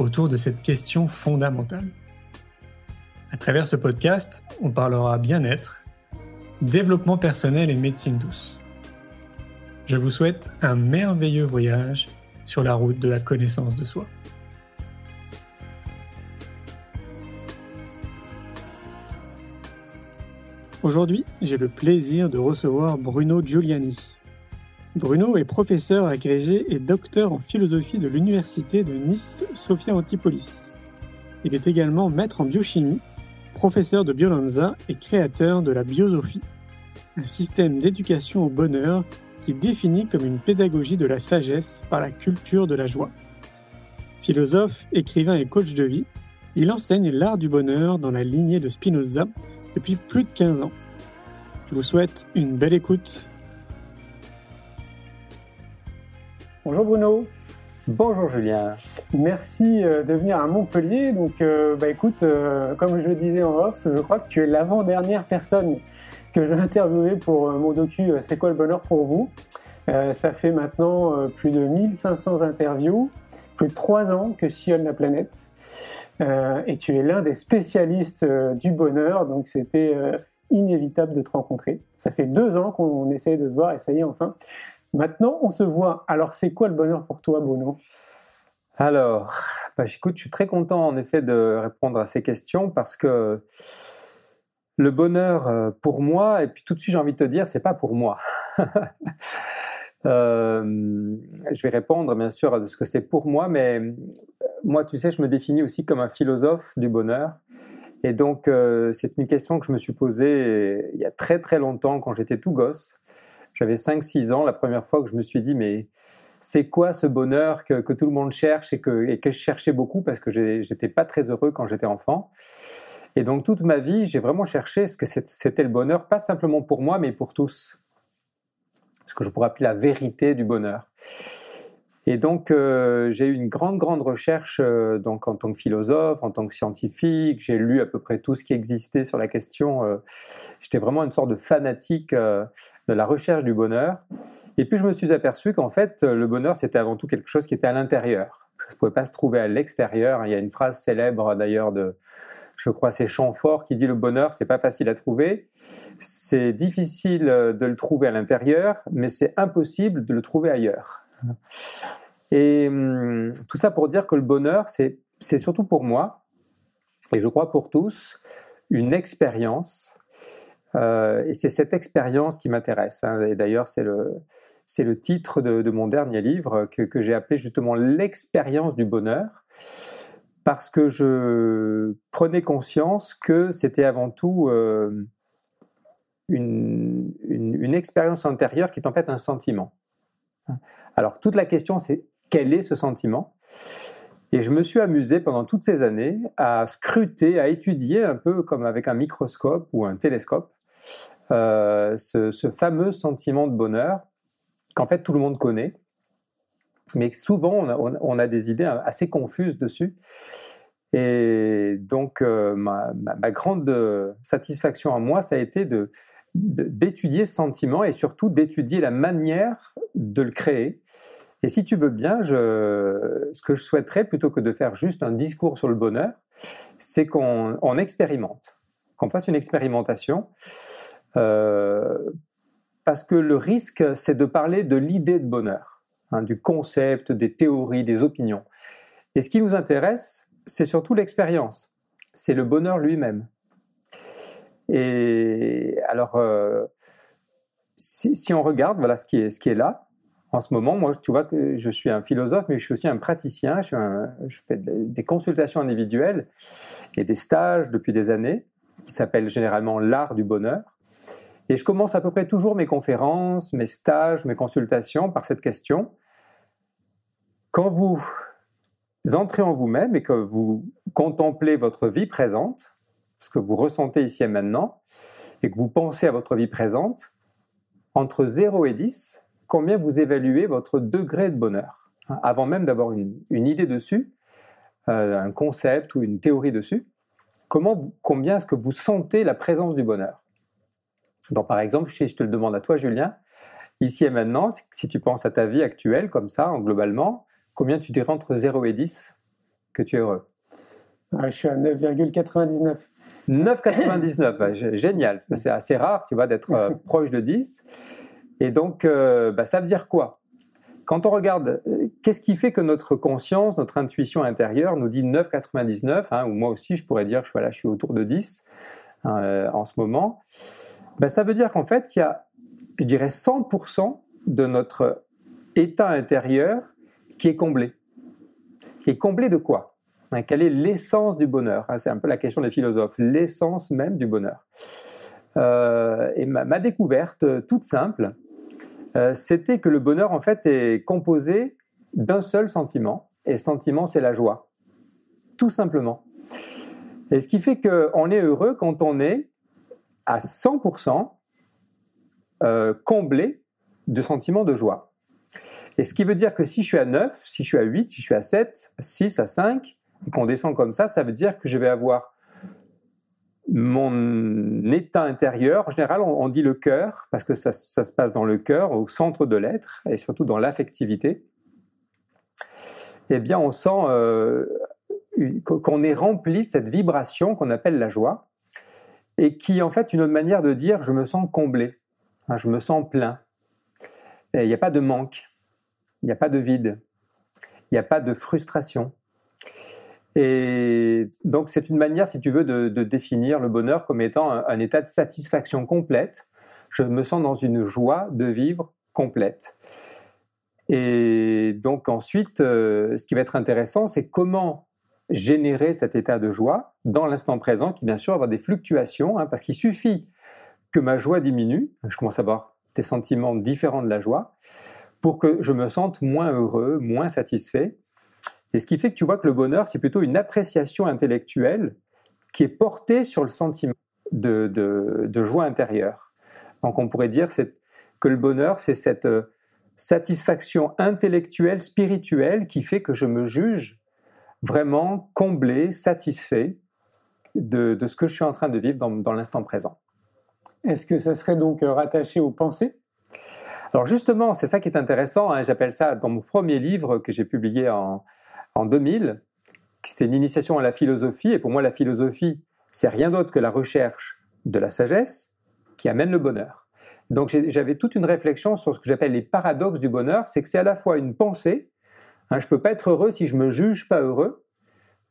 autour de cette question fondamentale. À travers ce podcast, on parlera bien-être, développement personnel et médecine douce. Je vous souhaite un merveilleux voyage sur la route de la connaissance de soi. Aujourd'hui, j'ai le plaisir de recevoir Bruno Giuliani. Bruno est professeur agrégé et docteur en philosophie de l'Université de Nice Sophia Antipolis. Il est également maître en biochimie, professeur de Biolanza et créateur de la Biosophie, un système d'éducation au bonheur qui définit comme une pédagogie de la sagesse par la culture de la joie. Philosophe, écrivain et coach de vie, il enseigne l'art du bonheur dans la lignée de Spinoza depuis plus de 15 ans. Je vous souhaite une belle écoute Bonjour Bruno. Bonjour Julien. Merci euh, de venir à Montpellier. Donc, euh, bah écoute, euh, comme je le disais en off, je crois que tu es l'avant-dernière personne que je vais interviewer pour mon docu C'est quoi le bonheur pour vous? Ça fait maintenant plus de 1500 interviews, plus de 3 ans que je sillonne la planète. et tu es l'un des spécialistes du bonheur, donc c'était inévitable de te rencontrer. Ça fait deux ans qu'on essaye de se voir et ça y est enfin. Maintenant, on se voit. Alors, c'est quoi le bonheur pour toi, Bruno? Alors, bah, je suis très content en effet de répondre à ces questions parce que le bonheur euh, pour moi, et puis tout de suite j'ai envie de te dire, c'est pas pour moi. Euh, je vais répondre bien sûr à ce que c'est pour moi, mais euh, moi, tu sais, je me définis aussi comme un philosophe du bonheur. Et donc, c'est une question que je me suis posée il y a très très longtemps quand j'étais tout gosse. J'avais 5-6 ans la première fois que je me suis dit, mais c'est quoi ce bonheur que, tout le monde cherche et que, que je cherchais beaucoup parce que j'étais pas très heureux quand j'étais enfant. Et donc toute ma vie, j'ai vraiment cherché ce que c'était le bonheur, pas simplement pour moi, mais pour tous. Ce que je pourrais appeler la vérité du bonheur. Et donc, euh, j'ai eu une grande, grande recherche euh, donc en tant que philosophe, en tant que scientifique. J'ai lu à peu près tout ce qui existait sur la question. Euh, j'étais vraiment une sorte de fanatique de la recherche du bonheur. Et puis, je me suis aperçu qu'en fait, le bonheur, c'était avant tout quelque chose qui était à l'intérieur. Ça ne pouvait pas se trouver à l'extérieur. Il y a une phrase célèbre d'ailleurs de, je crois, c'est Chamfort qui dit le bonheur, c'est pas facile à trouver. C'est difficile de le trouver à l'intérieur, mais c'est impossible de le trouver ailleurs. Et hum, tout ça pour dire que le bonheur, c'est surtout pour moi, et je crois pour tous, une expérience. Euh, et c'est cette expérience qui m'intéresse. Hein. Et d'ailleurs, c'est le, le titre de, mon dernier livre que, j'ai appelé justement l'expérience du bonheur, parce que je prenais conscience que c'était avant tout euh, une, une, une expérience intérieure qui est en fait un sentiment. Alors toute la question c'est quel est ce sentiment? Et je me suis amusé pendant toutes ces années à scruter, à étudier un peu comme avec un microscope ou un télescope euh, ce, fameux sentiment de bonheur qu'en fait tout le monde connaît, mais souvent on a, des idées assez confuses dessus. Et donc euh, ma, grande satisfaction à moi, ça a été de d'étudier ce sentiment et surtout d'étudier la manière de le créer. Et si tu veux bien, je, ce que je souhaiterais, plutôt que de faire juste un discours sur le bonheur, c'est qu'on expérimente, qu'on fasse une expérimentation, euh, parce que le risque, c'est de parler de l'idée de bonheur, hein, du concept, des théories, des opinions. Et ce qui nous intéresse, c'est surtout l'expérience, c'est le bonheur lui-même. Et alors, euh, si, on regarde, voilà ce qui est, là. En ce moment, moi, tu vois que je suis un philosophe, mais je suis aussi un praticien. Je, je fais des consultations individuelles et des stages depuis des années, qui s'appellent généralement l'art du bonheur. Et je commence à peu près toujours mes conférences, mes stages, mes consultations par cette question. Quand vous entrez en vous-même et que vous contemplez votre vie présente, ce que vous ressentez ici et maintenant, et que vous pensez à votre vie présente, entre 0 et 10, combien vous évaluez votre degré de bonheur? Avant même d'avoir une, idée dessus, euh, un concept ou une théorie dessus, comment combien est-ce que vous sentez la présence du bonheur? Donc par exemple, si je te le demande à toi, Julien, ici et maintenant, si tu penses à ta vie actuelle comme ça, globalement, combien tu dirais entre 0 et 10 que tu es heureux? Ah, Je suis à 9,99. 9,99, bah, génial. C'est assez rare, tu vois, d'être euh, proche de 10. Et donc, euh, bah, ça veut dire quoi? Quand on regarde, euh, qu'est-ce qui fait que notre conscience, notre intuition intérieure nous dit 9,99 hein, Ou moi aussi, je pourrais dire, je, je suis autour de 10 en ce moment? Bah, ça veut dire qu'en fait, il y a, je dirais, 100% de notre état intérieur qui est comblé. Et comblé de quoi? hein, Quelle est l'essence du bonheur hein, C'est un peu la question des philosophes, l'essence même du bonheur. Euh, et ma, découverte euh, toute simple, euh, c'était que le bonheur en fait est composé d'un seul sentiment, et sentiment c'est la joie, tout simplement. Et ce qui fait qu'on est heureux quand on est à 100% comblé de sentiments de joie. Et ce qui veut dire que si je suis à 9, si je suis à 8, si je suis à 7, à 6, à 5, qu'on descend comme ça, ça veut dire que je vais avoir mon état intérieur. En général, on, dit le cœur, parce que ça, se passe dans le cœur, au centre de l'être, et surtout dans l'affectivité. Eh bien, on sent euh, qu'on est rempli de cette vibration qu'on appelle la joie, et qui en fait une autre manière de dire je me sens comblé, hein, je me sens plein. Il n'y a pas de manque. Il n'y a pas de vide. Il n'y a pas de frustration. Et donc c'est une manière, si tu veux, de, définir le bonheur comme étant un, état de satisfaction complète. Je me sens dans une joie de vivre complète. Et donc ensuite, euh, ce qui va être intéressant, c'est comment générer cet état de joie dans l'instant présent, qui bien sûr va avoir des fluctuations, hein, parce qu'il suffit que ma joie diminue, je commence à avoir des sentiments différents de la joie, pour que je me sente moins heureux, moins satisfait. Et ce qui fait que tu vois que le bonheur, c'est plutôt une appréciation intellectuelle qui est portée sur le sentiment de, joie intérieure. Donc on pourrait dire que le bonheur, c'est cette euh, satisfaction intellectuelle, spirituelle, qui fait que je me juge vraiment comblé, satisfait de, ce que je suis en train de vivre dans, dans l'instant présent. Est-ce que ça serait donc rattaché aux pensées? Alors justement, c'est ça qui est intéressant. Hein, j'appelle ça dans mon premier livre que j'ai publié en, en 2000. C'était une initiation à la philosophie. Et pour moi, la philosophie, c'est rien d'autre que la recherche de la sagesse qui amène le bonheur. Donc j'avais toute une réflexion sur ce que j'appelle les paradoxes du bonheur. C'est que c'est à la fois une pensée. Hein, je ne peux pas être heureux si je me juge pas heureux.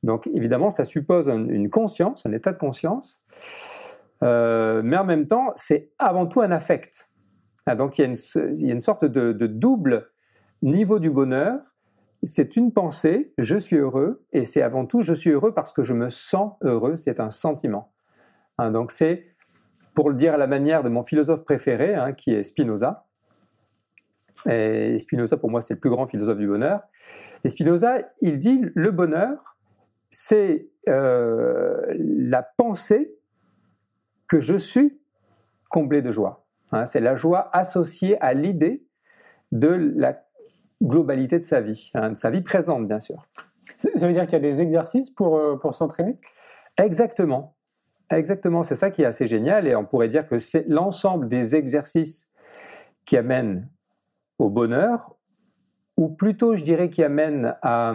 Donc évidemment, ça suppose une conscience, un état de conscience. Euh, mais en même temps, c'est avant tout un affect. Ah, donc il y, a une, sorte de, double niveau du bonheur. C'est une pensée, je suis heureux, et c'est avant tout, je suis heureux parce que je me sens heureux, c'est un sentiment. Hein, donc c'est, pour le dire à la manière de mon philosophe préféré, hein, qui est Spinoza, et Spinoza pour moi c'est le plus grand philosophe du bonheur, et Spinoza, il dit, le bonheur, c'est euh, la pensée que je suis comblé de joie. Hein, c'est la joie associée à l'idée de la globalité de sa vie, hein, de sa vie présente, bien sûr. Ça veut dire qu'il y a des exercices pour, euh, pour s'entraîner? Exactement. Exactement, c'est ça qui est assez génial et on pourrait dire que c'est l'ensemble des exercices qui amènent au bonheur, ou plutôt je dirais qui amènent à,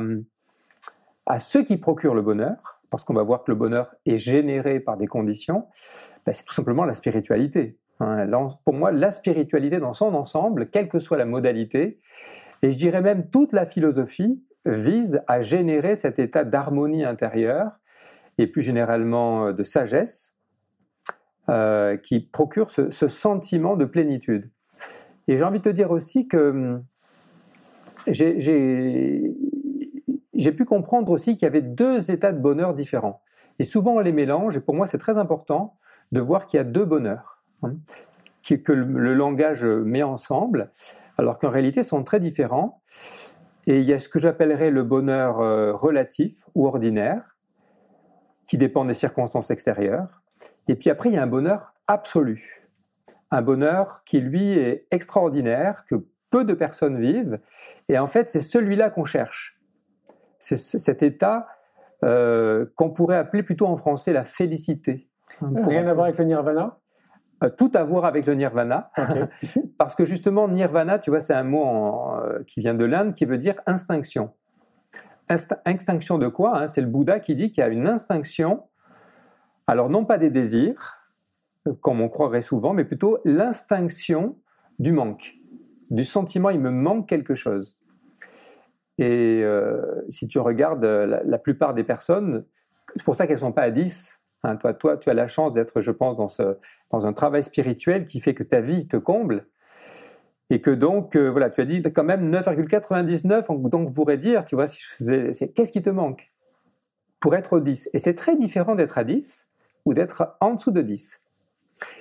à ceux qui procurent le bonheur, parce qu'on va voir que le bonheur est généré par des conditions, ben, c'est tout simplement la spiritualité. Hein, pour moi, la spiritualité dans son ensemble, quelle que soit la modalité, et je dirais même toute la philosophie, vise à générer cet état d'harmonie intérieure et plus généralement euh, de sagesse euh, qui procure ce, sentiment de plénitude. Et j'ai envie de te dire aussi que hum, j'ai pu comprendre aussi qu'il y avait deux états de bonheur différents. Et souvent on les mélange, et pour moi c'est très important de voir qu'il y a deux bonheurs. Hein, que le langage met ensemble, alors qu'en réalité sont très différents. Et il y a ce que j'appellerais le bonheur euh, relatif ou ordinaire, qui dépend des circonstances extérieures. Et puis après, il y a un bonheur absolu. Un bonheur qui, lui, est extraordinaire, que peu de personnes vivent. Et en fait, c'est celui-là qu'on cherche. C'est cet état euh, qu'on pourrait appeler plutôt en français la félicité. Rien à voir avec le nirvana? Tout à voir avec le nirvana, parce que justement, nirvana, tu vois, c'est un mot euh, qui vient de l'Inde qui veut dire instinction. instinction de quoi hein? C'est le Bouddha qui dit qu'il y a une instinction, alors non pas des désirs, comme on croirait souvent, mais plutôt l'instinction du manque, du sentiment, il me manque quelque chose. Et euh, si tu regardes la, plupart des personnes, c'est pour ça qu'elles ne sont pas à 10, Toi, toi, tu as la chance d'être, je pense, dans, ce, dans un travail spirituel qui fait que ta vie te comble. Et que donc, euh, voilà, tu as dit quand même 9,99, donc on pourrait dire, tu vois, si je faisais, qu'est-ce qui te manque pour être au 10 Et c'est très différent d'être à 10 ou d'être en dessous de 10.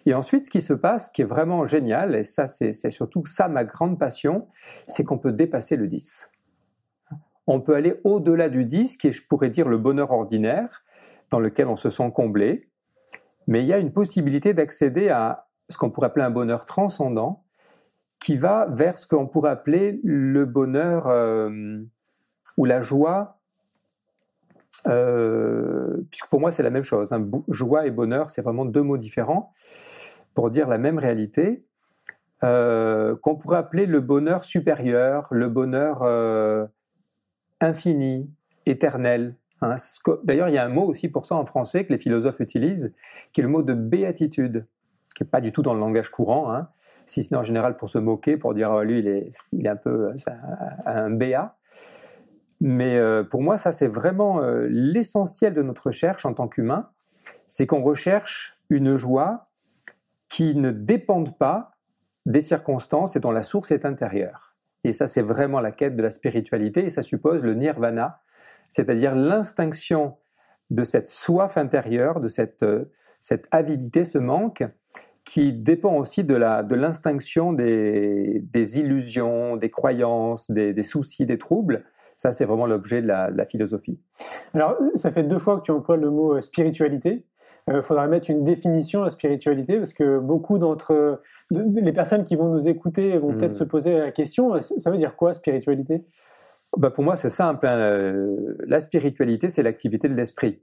Et ensuite, ce qui se passe, qui est vraiment génial, et ça, c'est surtout ça ma grande passion, c'est qu'on peut dépasser le 10. On peut aller au-delà du 10, qui est, je pourrais dire, le bonheur ordinaire, dans lequel on se sent comblé, mais il y a une possibilité d'accéder à ce qu'on pourrait appeler un bonheur transcendant, qui va vers ce qu'on pourrait appeler le bonheur euh, ou la joie, euh, puisque pour moi c'est la même chose. Hein. Joie et bonheur, c'est vraiment deux mots différents pour dire la même réalité, euh, qu'on pourrait appeler le bonheur supérieur, le bonheur infini, éternel, Hein, d'ailleurs, il y a un mot aussi pour ça en français que les philosophes utilisent, qui est le mot de béatitude, qui n'est pas du tout dans le langage courant, hein, si ce n'est en général pour se moquer, pour dire oh, lui, il est, un peu euh, un béat. Mais euh, pour moi, ça, c'est vraiment euh, l'essentiel de notre recherche en tant qu'humain, c'est qu'on recherche une joie qui ne dépende pas des circonstances et dont la source est intérieure. Et ça, c'est vraiment la quête de la spiritualité, et ça suppose le nirvana, c'est-à-dire l'instinction de cette soif intérieure, de cette, euh, cette avidité, ce manque, qui dépend aussi de l'instinction de des, des, illusions, des croyances, des, soucis, des troubles. Ça, c'est vraiment l'objet de, la, philosophie. Alors, ça fait deux fois que tu emploies le mot euh, spiritualité. Il euh, faudra mettre une définition à spiritualité parce que beaucoup d'entre les personnes qui vont nous écouter vont peut-être hmm. se poser la question ça veut dire quoi spiritualité? Bah, pour moi, c'est simple. Hein. Euh, la spiritualité, c'est l'activité de l'esprit.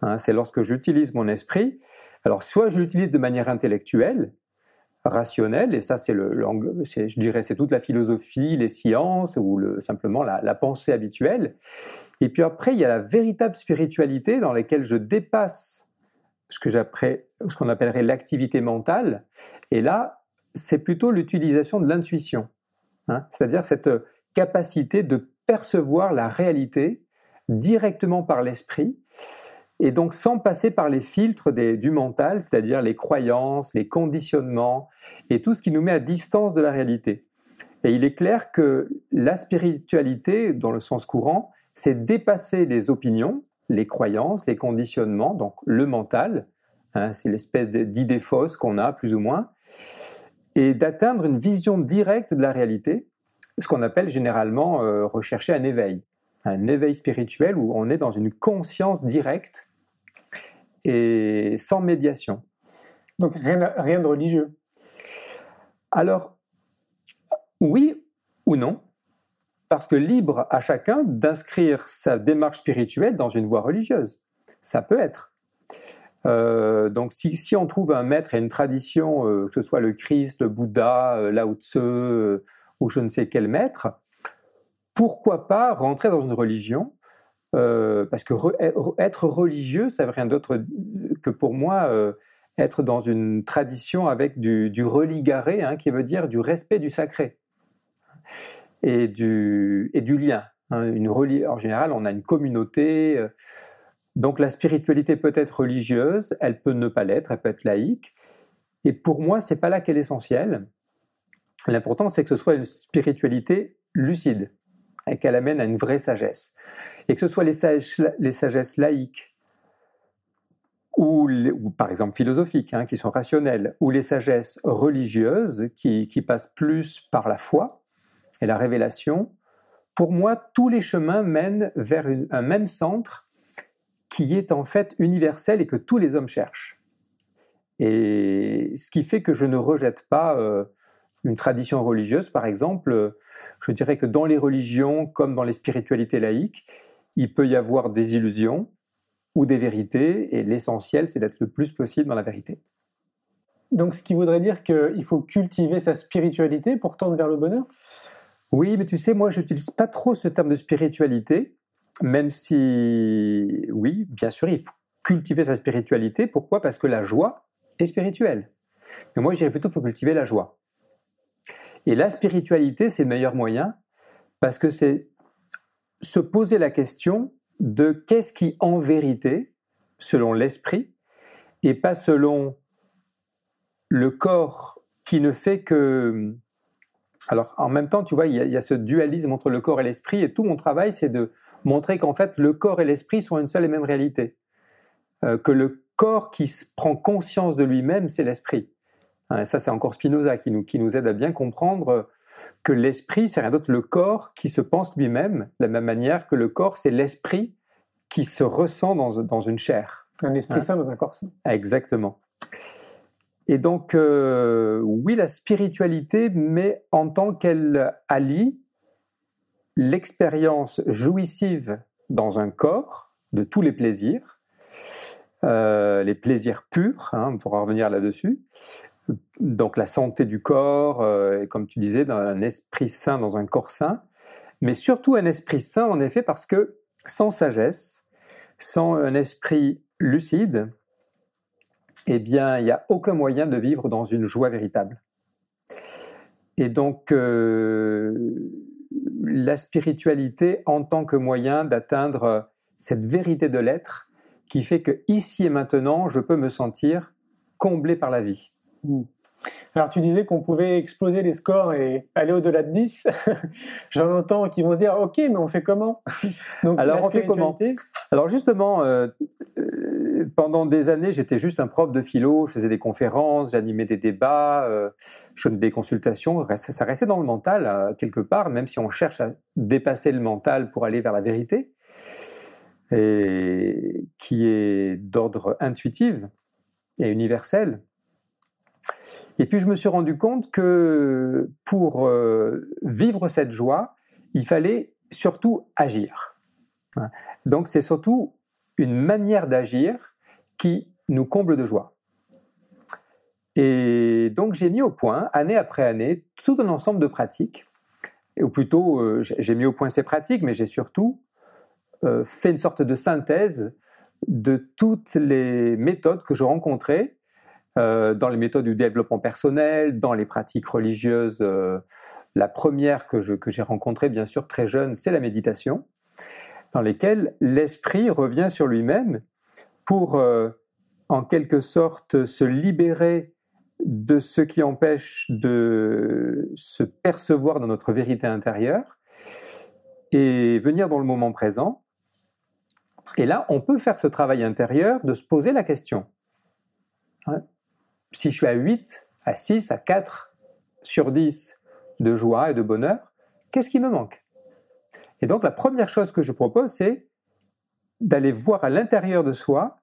Hein. c'est lorsque j'utilise mon esprit. Alors, soit je l'utilise de manière intellectuelle, rationnelle, et ça, c'est le, je dirais, c'est toute la philosophie, les sciences ou le, simplement la, pensée habituelle. Et puis après, il y a la véritable spiritualité dans laquelle je dépasse ce que ce qu'on appellerait l'activité mentale. Et là, c'est plutôt l'utilisation de l'intuition. Hein. c'est-à-dire cette capacité de percevoir la réalité directement par l'esprit et donc sans passer par les filtres du mental, c'est-à-dire les croyances, les conditionnements et tout ce qui nous met à distance de la réalité. Et il est clair que la spiritualité, dans le sens courant, c'est dépasser les opinions, les croyances, les conditionnements, donc le mental, hein, c'est l'espèce d'idée fausse qu'on a plus ou moins, et d'atteindre une vision directe de la réalité ce qu'on appelle généralement euh, rechercher un éveil, un éveil spirituel où on est dans une conscience directe et sans médiation. Donc rien, rien de religieux Alors, oui ou non, parce que libre à chacun d'inscrire sa démarche spirituelle dans une voie religieuse. Ça peut être. Euh, donc si, si, on trouve un maître et une tradition, euh, que ce soit le Christ, le Bouddha, Lao Tse, ou je ne sais quel maître, pourquoi pas rentrer dans une religion euh, Parce que être religieux, ça veut rien d'autre que pour moi euh, être dans une tradition avec du, religaré, hein, qui veut dire du respect du sacré et du, lien. Hein. en général, on a une communauté. Euh, donc la spiritualité peut être religieuse, elle peut ne pas l'être, elle peut être laïque. Et pour moi, c'est pas là qu'elle est essentielle. L'important, c'est que ce soit une spiritualité lucide qu'elle amène à une vraie sagesse. Et que ce soit les, les sagesses laïques ou, par exemple philosophiques, hein, qui sont rationnelles, ou les sagesses religieuses qui, passent plus par la foi et la révélation, pour moi, tous les chemins mènent vers un même centre qui est en fait universel et que tous les hommes cherchent. Et ce qui fait que je ne rejette pas euh, une tradition religieuse, par exemple. Je dirais que dans les religions, comme dans les spiritualités laïques, il peut y avoir des illusions ou des vérités, et l'essentiel, c'est d'être le plus possible dans la vérité. Donc, ce qui voudrait dire qu'il faut cultiver sa spiritualité pour tendre vers le bonheur? Oui, mais tu sais, moi, je n'utilise pas trop ce terme de spiritualité, même si, oui, bien sûr, il faut cultiver sa spiritualité. Pourquoi? Parce que la joie est spirituelle. Mais moi, je dirais plutôt qu'il faut cultiver la joie. Et la spiritualité, c'est le meilleur moyen, parce que c'est se poser la question de qu'est-ce qui, en vérité, selon l'esprit, et pas selon le corps qui ne fait que... Alors, en même temps, tu vois, il y, a, ce dualisme entre le corps et l'esprit, et tout mon travail, c'est de montrer qu'en fait, le corps et l'esprit sont une seule et même réalité. Euh, que le corps qui prend conscience de lui-même, c'est l'esprit. Hein, ça, c'est encore Spinoza qui nous, qui nous aide à bien comprendre que l'esprit, c'est rien d'autre le corps qui se pense lui-même, de la même manière que le corps, c'est l'esprit qui se ressent dans, dans une chair. Un esprit hein? sain dans un corps sain. Exactement. Et donc, euh, oui, la spiritualité, mais en tant qu'elle allie l'expérience jouissive dans un corps de tous les plaisirs, euh, les plaisirs purs, hein, on pourra revenir là-dessus, donc la santé du corps, euh, comme tu disais, dans un esprit sain dans un corps sain, mais surtout un esprit sain en effet parce que sans sagesse, sans un esprit lucide, eh bien, il n'y a aucun moyen de vivre dans une joie véritable. Et donc, euh, la spiritualité en tant que moyen d'atteindre cette vérité de l'être qui fait que ici et maintenant, je peux me sentir comblé par la vie. Hmm. Alors tu disais qu'on pouvait exploser les scores et aller au-delà de 10. J'en entends qui vont se dire ok mais on fait comment? Alors on fait comment? Alors justement, euh, euh, pendant des années j'étais juste un prof de philo, je faisais des conférences, j'animais des débats, euh, je faisais des consultations, ça restait dans le mental quelque part, même si on cherche à dépasser le mental pour aller vers la vérité, et qui est d'ordre intuitif et universel. Et puis je me suis rendu compte que pour euh, vivre cette joie, il fallait surtout agir. Donc c'est surtout une manière d'agir qui nous comble de joie. Et donc j'ai mis au point, année après année, tout un ensemble de pratiques, ou plutôt euh, j'ai mis au point ces pratiques, mais j'ai surtout euh, fait une sorte de synthèse de toutes les méthodes que je rencontrais euh, dans les méthodes du développement personnel, dans les pratiques religieuses. Euh, la première que, j'ai rencontrée, bien sûr, très jeune, c'est la méditation, dans lesquelles l'esprit revient sur lui-même pour, euh, en quelque sorte, se libérer de ce qui empêche de se percevoir dans notre vérité intérieure et venir dans le moment présent. Et là, on peut faire ce travail intérieur de se poser la question. Hein, si je suis à 8, à 6, à 4 sur 10 de joie et de bonheur, qu'est-ce qui me manque? Et donc la première chose que je propose, c'est d'aller voir à l'intérieur de soi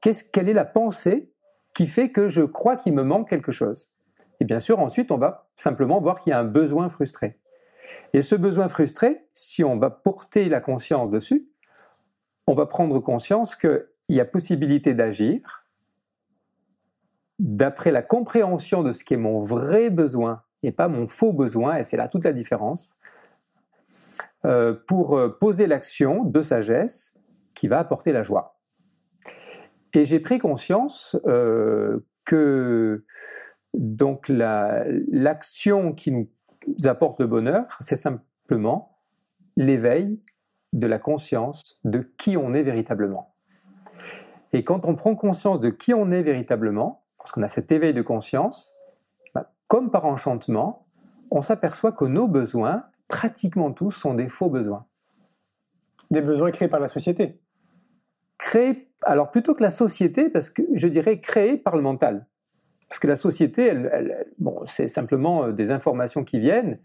quelle est la pensée qui fait que je crois qu'il me manque quelque chose? Et bien sûr, ensuite, on va simplement voir qu'il y a un besoin frustré. Et ce besoin frustré, si on va porter la conscience dessus, on va prendre conscience qu'il y a possibilité d'agir, d'après la compréhension de ce qui est mon vrai besoin et pas mon faux besoin, et c'est là toute la différence, euh, pour euh, poser l'action de sagesse qui va apporter la joie. Et j'ai pris conscience euh, que donc l'action qui nous apporte le bonheur, c'est simplement l'éveil de la conscience de qui on est véritablement. Et quand on prend conscience de qui on est véritablement, parce qu'on a cet éveil de conscience, bah, comme par enchantement, on s'aperçoit que nos besoins, pratiquement tous, sont des faux besoins. Des besoins créés par la société Créés, alors plutôt que la société, parce que je dirais créés par le mental. Parce que la société, bon, c'est simplement euh, des informations qui viennent.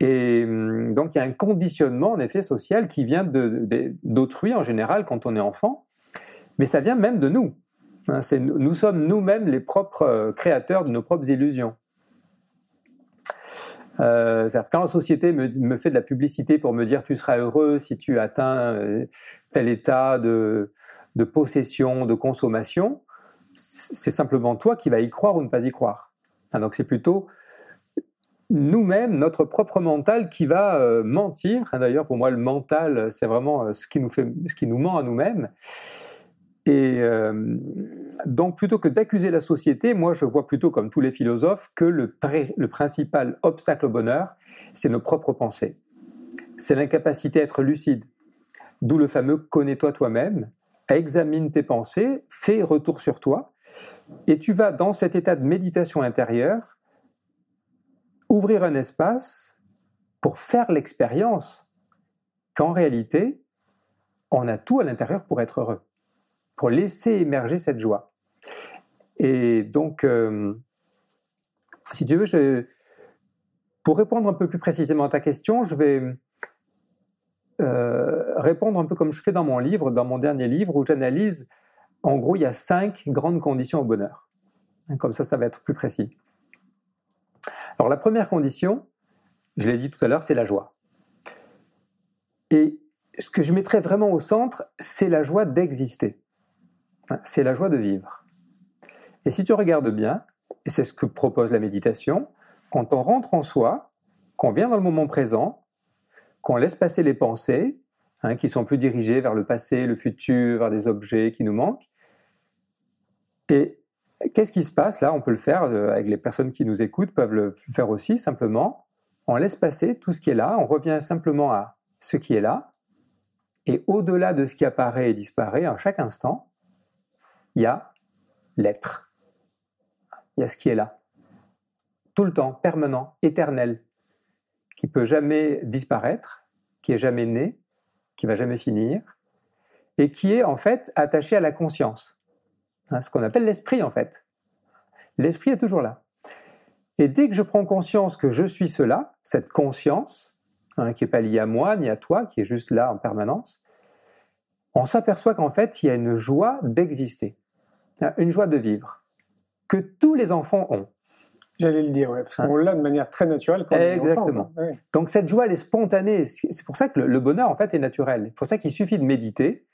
Et hum, donc il y a un conditionnement en effet social qui vient d'autrui en général quand on est enfant, mais ça vient même de nous. Hein, nous sommes nous-mêmes les propres euh, créateurs de nos propres illusions. Euh, quand la société me, fait de la publicité pour me dire tu seras heureux si tu atteins euh, tel état de, possession, de consommation, c'est simplement toi qui vas y croire ou ne pas y croire. Ah, donc c'est plutôt nous-mêmes, notre propre mental qui va mentir. Ah, d'ailleurs, pour moi, le mental, c'est vraiment ce qui nous, fait, ce qui nous ment à nous-mêmes. Et euh, donc, plutôt que d'accuser la société, moi, je vois plutôt, comme tous les philosophes, que le, le principal obstacle au bonheur, c'est nos propres pensées. C'est l'incapacité à être lucide. D'où le fameux connais-toi toi-même, examine tes pensées, fais retour sur toi, et tu vas, dans cet état de méditation intérieure, ouvrir un espace pour faire l'expérience qu'en réalité, on a tout à l'intérieur pour être heureux pour laisser émerger cette joie. Et donc, euh, si tu veux, pour répondre un peu plus précisément à ta question, je vais euh, répondre un peu comme je fais dans mon livre, dans mon dernier livre, où j'analyse, en gros, il y a cinq grandes conditions au bonheur. Comme ça, ça va être plus précis. Alors, la première condition, je l'ai dit tout à l'heure, c'est la joie. Et ce que je mettrais vraiment au centre, c'est la joie d'exister c'est la joie de vivre. Et si tu regardes bien, et c'est ce que propose la méditation, quand on rentre en soi, qu'on vient dans le moment présent, qu'on laisse passer les pensées, hein, qui sont plus dirigées vers le passé, le futur, vers des objets qui nous manquent, et qu'est-ce qui se passe? Là On peut le faire euh, avec les personnes qui nous écoutent, peuvent le faire aussi simplement. On laisse passer tout ce qui est là, on revient simplement à ce qui est là, et au-delà de ce qui apparaît et disparaît à chaque instant, il y a l'être. Il y a ce qui est là. Tout le temps, permanent, éternel, qui peut jamais disparaître, qui est jamais né, qui va jamais finir, et qui est en fait attaché à la conscience. Hein, ce qu'on appelle l'esprit en fait. L'esprit est toujours là. Et dès que je prends conscience que je suis cela, cette conscience, hein, qui n'est pas liée à moi ni à toi, qui est juste là en permanence, on s'aperçoit qu'en fait, il y a une joie d'exister, une joie de vivre, que tous les enfants ont. J'allais le dire, parce qu'on l'a de manière très naturelle quand Exactement. On est enfant, Donc cette joie, elle est spontanée. C'est pour ça que le bonheur, en fait, est naturel. C'est pour ça qu'il suffit de méditer.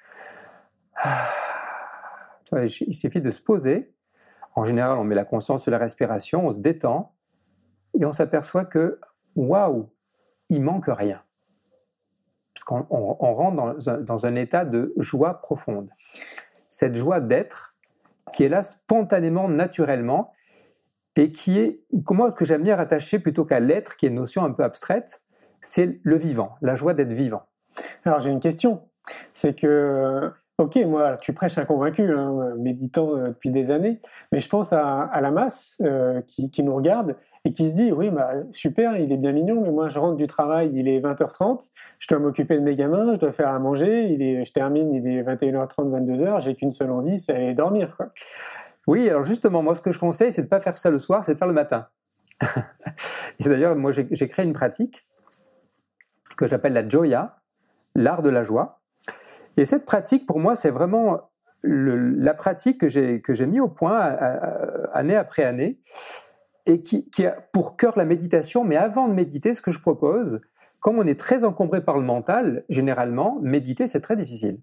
Il suffit de se poser. En général, on met la conscience sur la respiration, on se détend, et on s'aperçoit que, waouh, il manque rien parce qu'on rentre dans un, état de joie profonde. Cette joie d'être qui est là spontanément, naturellement, et qui est, comment que j'aime bien rattacher plutôt qu'à l'être, qui est une notion un peu abstraite, c'est le vivant, la joie d'être vivant. Alors j'ai une question, c'est que, ok, moi tu prêches un convaincu, hein, méditant euh, depuis des années, mais je pense à, la masse euh, qui, nous regarde et qui se dit oui bah super il est bien mignon mais moi je rentre du travail il est 20h30 je dois m'occuper de mes gamins je dois faire à manger il est je termine il est 21h30 22h j'ai qu'une seule envie c'est aller dormir quoi. oui alors justement moi ce que je conseille c'est de pas faire ça le soir c'est de faire le matin. C'est d'ailleurs moi j'ai créé une pratique que j'appelle la joya l'art de la joie. Et cette pratique pour moi c'est vraiment la pratique que j'ai que mis au point année après année et qui, a pour cœur la méditation. Mais avant de méditer, ce que je propose, comme on est très encombré par le mental, généralement, méditer, c'est très difficile.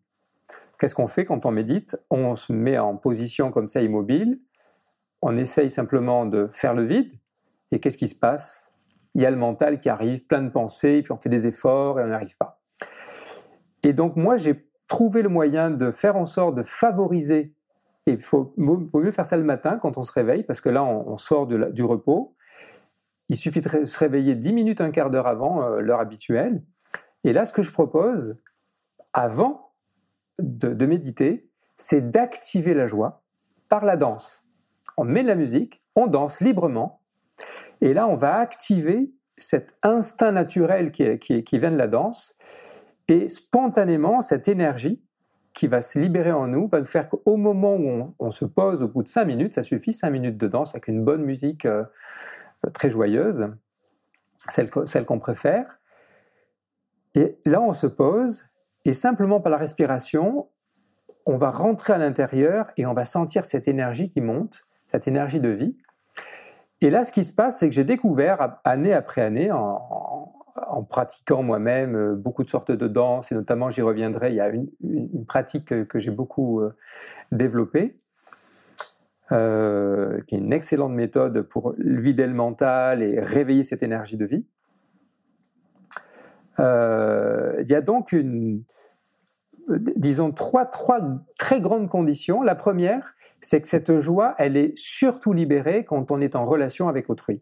Qu'est-ce qu'on fait quand on médite? On se met en position comme ça, immobile. On essaye simplement de faire le vide. Et qu'est-ce qui se passe? Il y a le mental qui arrive, plein de pensées, et puis on fait des efforts et on n'y arrive pas. Et donc moi, j'ai trouvé le moyen de faire en sorte de favoriser et il faut, mieux faire ça le matin quand on se réveille, parce que là, on, sort du repos. Il suffit de se réveiller 10 minutes, un quart d'heure avant euh, l'heure habituelle. Et là, ce que je propose, avant de, méditer, c'est d'activer la joie par la danse. On met de la musique, on danse librement, et là, on va activer cet instinct naturel qui, qui vient de la danse, et spontanément, cette énergie qui va se libérer en nous, va nous faire qu'au moment où on, se pose, au bout de cinq minutes, ça suffit, cinq minutes de danse avec une bonne musique euh, très joyeuse, celle, celle qu'on préfère. Et là, on se pose, et simplement par la respiration, on va rentrer à l'intérieur et on va sentir cette énergie qui monte, cette énergie de vie. Et là, ce qui se passe, c'est que j'ai découvert, année après année, en, pratiquant moi-même euh, beaucoup de sortes de danses, et notamment, j'y reviendrai, il y a une, pratique que, j'ai beaucoup euh, développée, euh, qui est une excellente méthode pour vider le mental et réveiller cette énergie de vie. il y a donc une, disons, trois, trois très grandes conditions. La première, c'est que cette joie, elle est surtout libérée quand on est en relation avec autrui.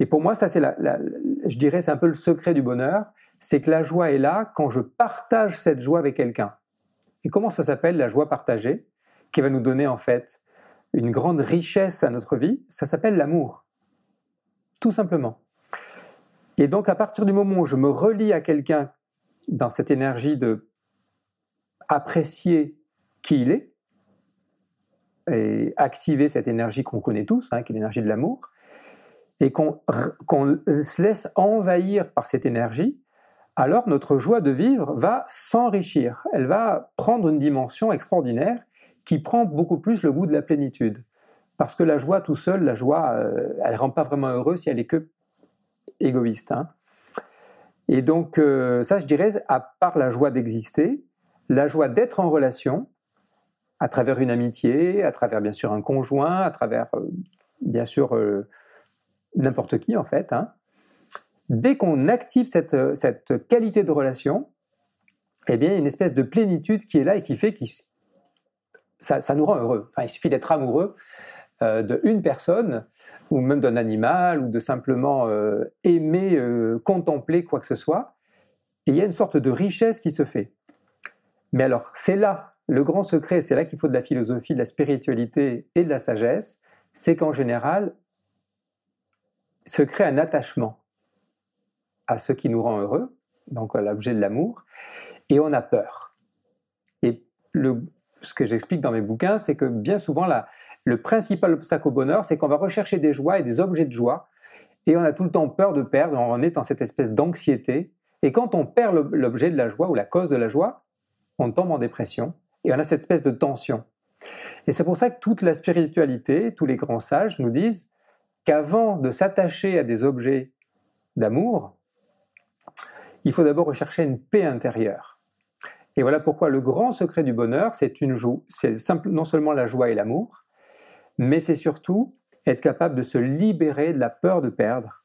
Et pour moi, ça c'est je dirais, c'est un peu le secret du bonheur, c'est que la joie est là quand je partage cette joie avec quelqu'un. Et comment ça s'appelle la joie partagée, qui va nous donner en fait une grande richesse à notre vie? Ça s'appelle l'amour, tout simplement. Et donc à partir du moment où je me relie à quelqu'un dans cette énergie de apprécier qui il est et activer cette énergie qu'on connaît tous, hein, qui est l'énergie de l'amour, et qu'on se laisse envahir par cette énergie, alors notre joie de vivre va s'enrichir. Elle va prendre une dimension extraordinaire qui prend beaucoup plus le goût de la plénitude. Parce que la joie tout seul, la joie, euh, elle ne rend pas vraiment heureux si elle est que égoïste. Hein. Et donc, euh, ça, je dirais, à part la joie d'exister, la joie d'être en relation, à travers une amitié, à travers bien sûr un conjoint, à travers euh, bien sûr n'importe qui en fait. Hein. Dès qu'on active cette, euh, cette, qualité de relation, eh bien, il y a une espèce de plénitude qui est là et qui fait que ça, nous rend heureux. il suffit d'être amoureux de d'une personne ou même d'un animal ou de simplement aimer, contempler quoi que ce soit. Et il y a une sorte de richesse qui se fait. Mais alors, c'est là le grand secret, c'est là qu'il faut de la philosophie, de la spiritualité et de la sagesse, c'est qu'en général, se crée un attachement à ce qui nous rend heureux, donc à l'objet de l'amour, et on a peur. Et ce que j'explique dans mes bouquins, c'est que bien souvent, le principal obstacle au bonheur, c'est qu'on va rechercher des joies et des objets de joie, et on a tout le temps peur de perdre, on est dans cette espèce d'anxiété, et quand on perd l'objet de la joie ou la cause de la joie, on tombe en dépression et on a cette espèce de tension. Et c'est pour ça que toute la spiritualité, tous les grands sages nous disent qu'avant de s'attacher à des objets d'amour, il faut d'abord rechercher une paix intérieure. Et voilà pourquoi le grand secret du bonheur, c'est une c'est non seulement la joie et l'amour, mais c'est surtout être capable de se libérer de la peur de perdre.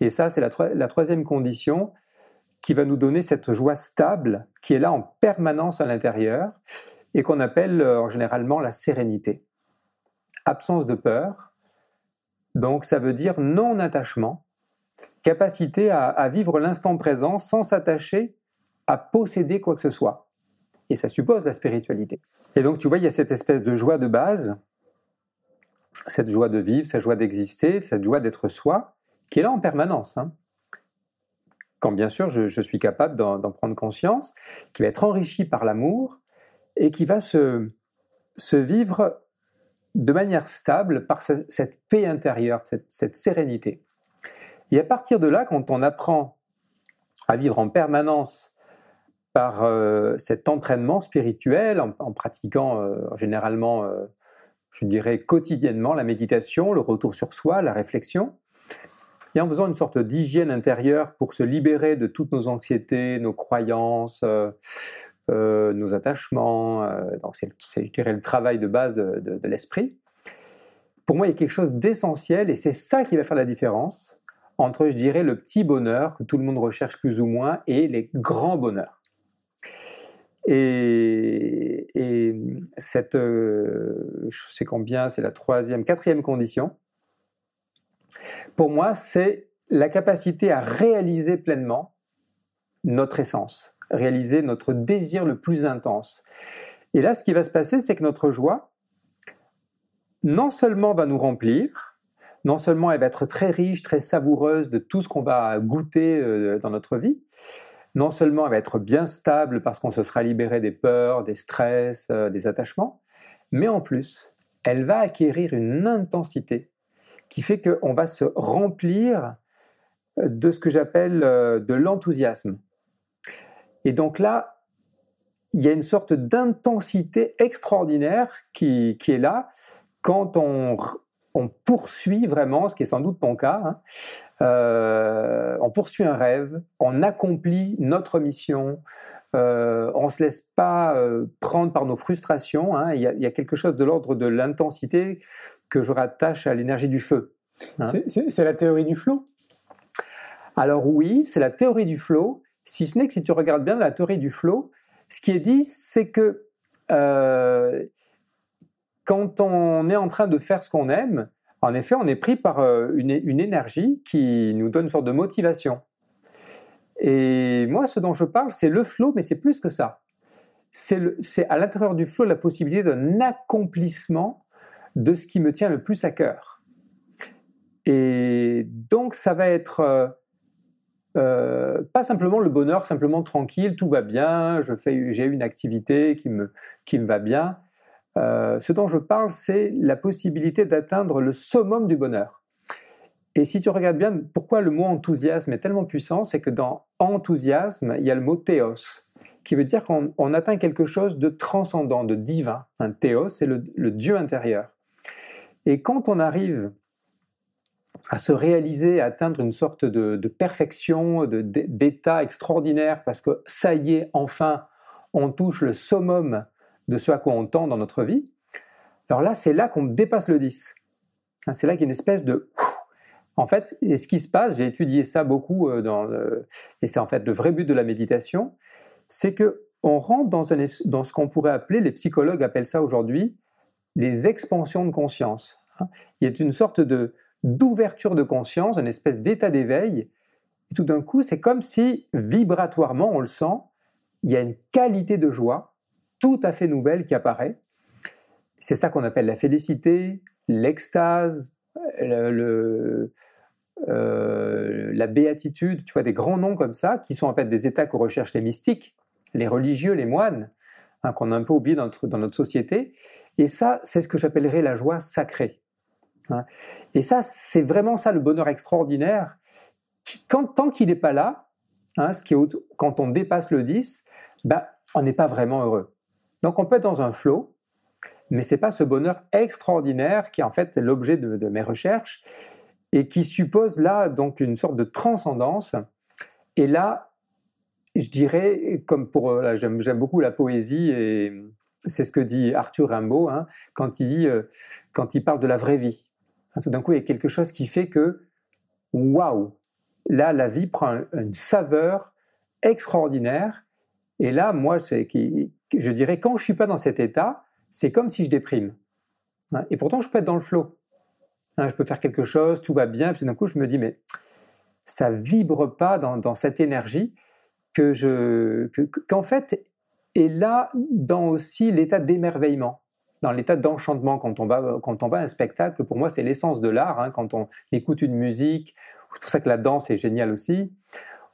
Et ça, c'est la, la troisième condition, qui va nous donner cette joie stable qui est là en permanence à l'intérieur et qu'on appelle euh, généralement la sérénité. Absence de peur, donc ça veut dire non-attachement, capacité à, vivre l'instant présent sans s'attacher à posséder quoi que ce soit. Et ça suppose la spiritualité. Et donc tu vois, il y a cette espèce de joie de base, cette joie de vivre, cette joie d'exister, cette joie d'être soi, qui est là en permanence. Hein quand bien sûr je, suis capable d'en prendre conscience, qui va être enrichi par l'amour et qui va se, se, vivre de manière stable par cette paix intérieure, cette, sérénité. Et à partir de là, quand on apprend à vivre en permanence par euh, cet entraînement spirituel, en, pratiquant euh, généralement, euh, je dirais, quotidiennement la méditation, le retour sur soi, la réflexion, et en faisant une sorte d'hygiène intérieure pour se libérer de toutes nos anxiétés, nos croyances, euh, euh, nos attachements. Euh, c'est, je dirais, le travail de base de, l'esprit. Pour moi, il y a quelque chose d'essentiel et c'est ça qui va faire la différence entre, je dirais, le petit bonheur que tout le monde recherche plus ou moins et les grands bonheurs. Et, et cette, je sais combien, c'est la troisième, quatrième condition, pour moi, c'est la capacité à réaliser pleinement notre essence, réaliser notre désir le plus intense. Et là, ce qui va se passer, c'est que notre joie, non seulement va nous remplir, non seulement elle va être très riche, très savoureuse de tout ce qu'on va goûter euh, dans notre vie, non seulement elle va être bien stable parce qu'on se sera libéré des peurs, des stress, euh, des attachements, mais en plus, elle va acquérir une intensité qui fait qu'on va se remplir de ce que j'appelle euh, de l'enthousiasme. Et donc là, il y a une sorte d'intensité extraordinaire qui, qui, est là quand on, on, poursuit vraiment, ce qui est sans doute ton cas, hein, euh, on poursuit un rêve, on accomplit notre mission, euh, on ne se laisse pas euh, prendre par nos frustrations. Hein. Il, y a, quelque chose de l'ordre de l'intensité que je rattache à l'énergie du feu. Hein. C'est la théorie du flow? Alors oui, c'est la théorie du flow, si ce n'est que si tu regardes bien la théorie du flow, ce qui est dit, c'est que euh, quand on est en train de faire ce qu'on aime, en effet, on est pris par une, une énergie qui nous donne une sorte de motivation. Et moi, ce dont je parle, c'est le flow, mais c'est plus que ça. C'est à l'intérieur du flow la possibilité d'un accomplissement de ce qui me tient le plus à cœur. Et donc, ça va être euh, pas simplement le bonheur, simplement tranquille, tout va bien, j'ai une activité qui me, qui me va bien. Euh, ce dont je parle, c'est la possibilité d'atteindre le summum du bonheur. Et si tu regardes bien, pourquoi le mot enthousiasme est tellement puissant, c'est que dans enthousiasme, il y a le mot théos, qui veut dire qu'on atteint quelque chose de transcendant, de divin. Un théos, c'est le, Dieu intérieur. Et quand on arrive à se réaliser, à atteindre une sorte de, perfection, d'état extraordinaire, parce que ça y est, enfin, on touche le summum de ce à quoi on tend dans notre vie, alors là, c'est là qu'on dépasse le 10. C'est là qu'il y a une espèce de en fait, et ce qui se passe, j'ai étudié ça beaucoup, euh, dans et c'est en fait le vrai but de la méditation, c'est que on rentre dans, dans ce qu'on pourrait appeler, les psychologues appellent ça aujourd'hui, les expansions de conscience. Hein. Il y a une sorte de d'ouverture de conscience, une espèce d'état d'éveil, et tout d'un coup, c'est comme si vibratoirement, on le sent, il y a une qualité de joie tout à fait nouvelle qui apparaît. C'est ça qu'on appelle la félicité, l'extase, le, euh, la béatitude, tu vois, des grands noms comme ça, qui sont en fait des états que recherchent les mystiques, les religieux, les moines, hein, qu'on a un peu oublié dans notre, dans notre société. Et ça, c'est ce que j'appellerais la joie sacrée. Hein. Et ça, c'est vraiment ça le bonheur extraordinaire. Quand, tant qu'il n'est pas là, hein, ce qui est, quand on dépasse le 10, ben, on n'est pas vraiment heureux. Donc on peut être dans un flot, mais c'est pas ce bonheur extraordinaire qui est en fait l'objet de, de mes recherches et qui suppose là donc une sorte de transcendance. Et là, je dirais, comme pour, euh, j'aime beaucoup la poésie et c'est ce que dit Arthur Rimbaud hein, quand il dit, euh, quand il parle de la vraie vie. Tout d'un coup, il y a quelque chose qui fait que, waouh, là, la vie prend une saveur extraordinaire. Et là, moi, je dirais, quand je suis pas dans cet état, c'est comme si je déprime. Hein, et pourtant, je peux être dans le flot. Hein, je peux faire quelque chose, tout va bien, puis d'un coup je me dis mais ça vibre pas dans, cette énergie que je qu'en fait est là dans aussi l'état d'émerveillement, dans l'état d'enchantement quand on va quand on va à un spectacle. Pour moi c'est l'essence de l'art hein, quand on écoute une musique. C'est pour ça que la danse est géniale aussi.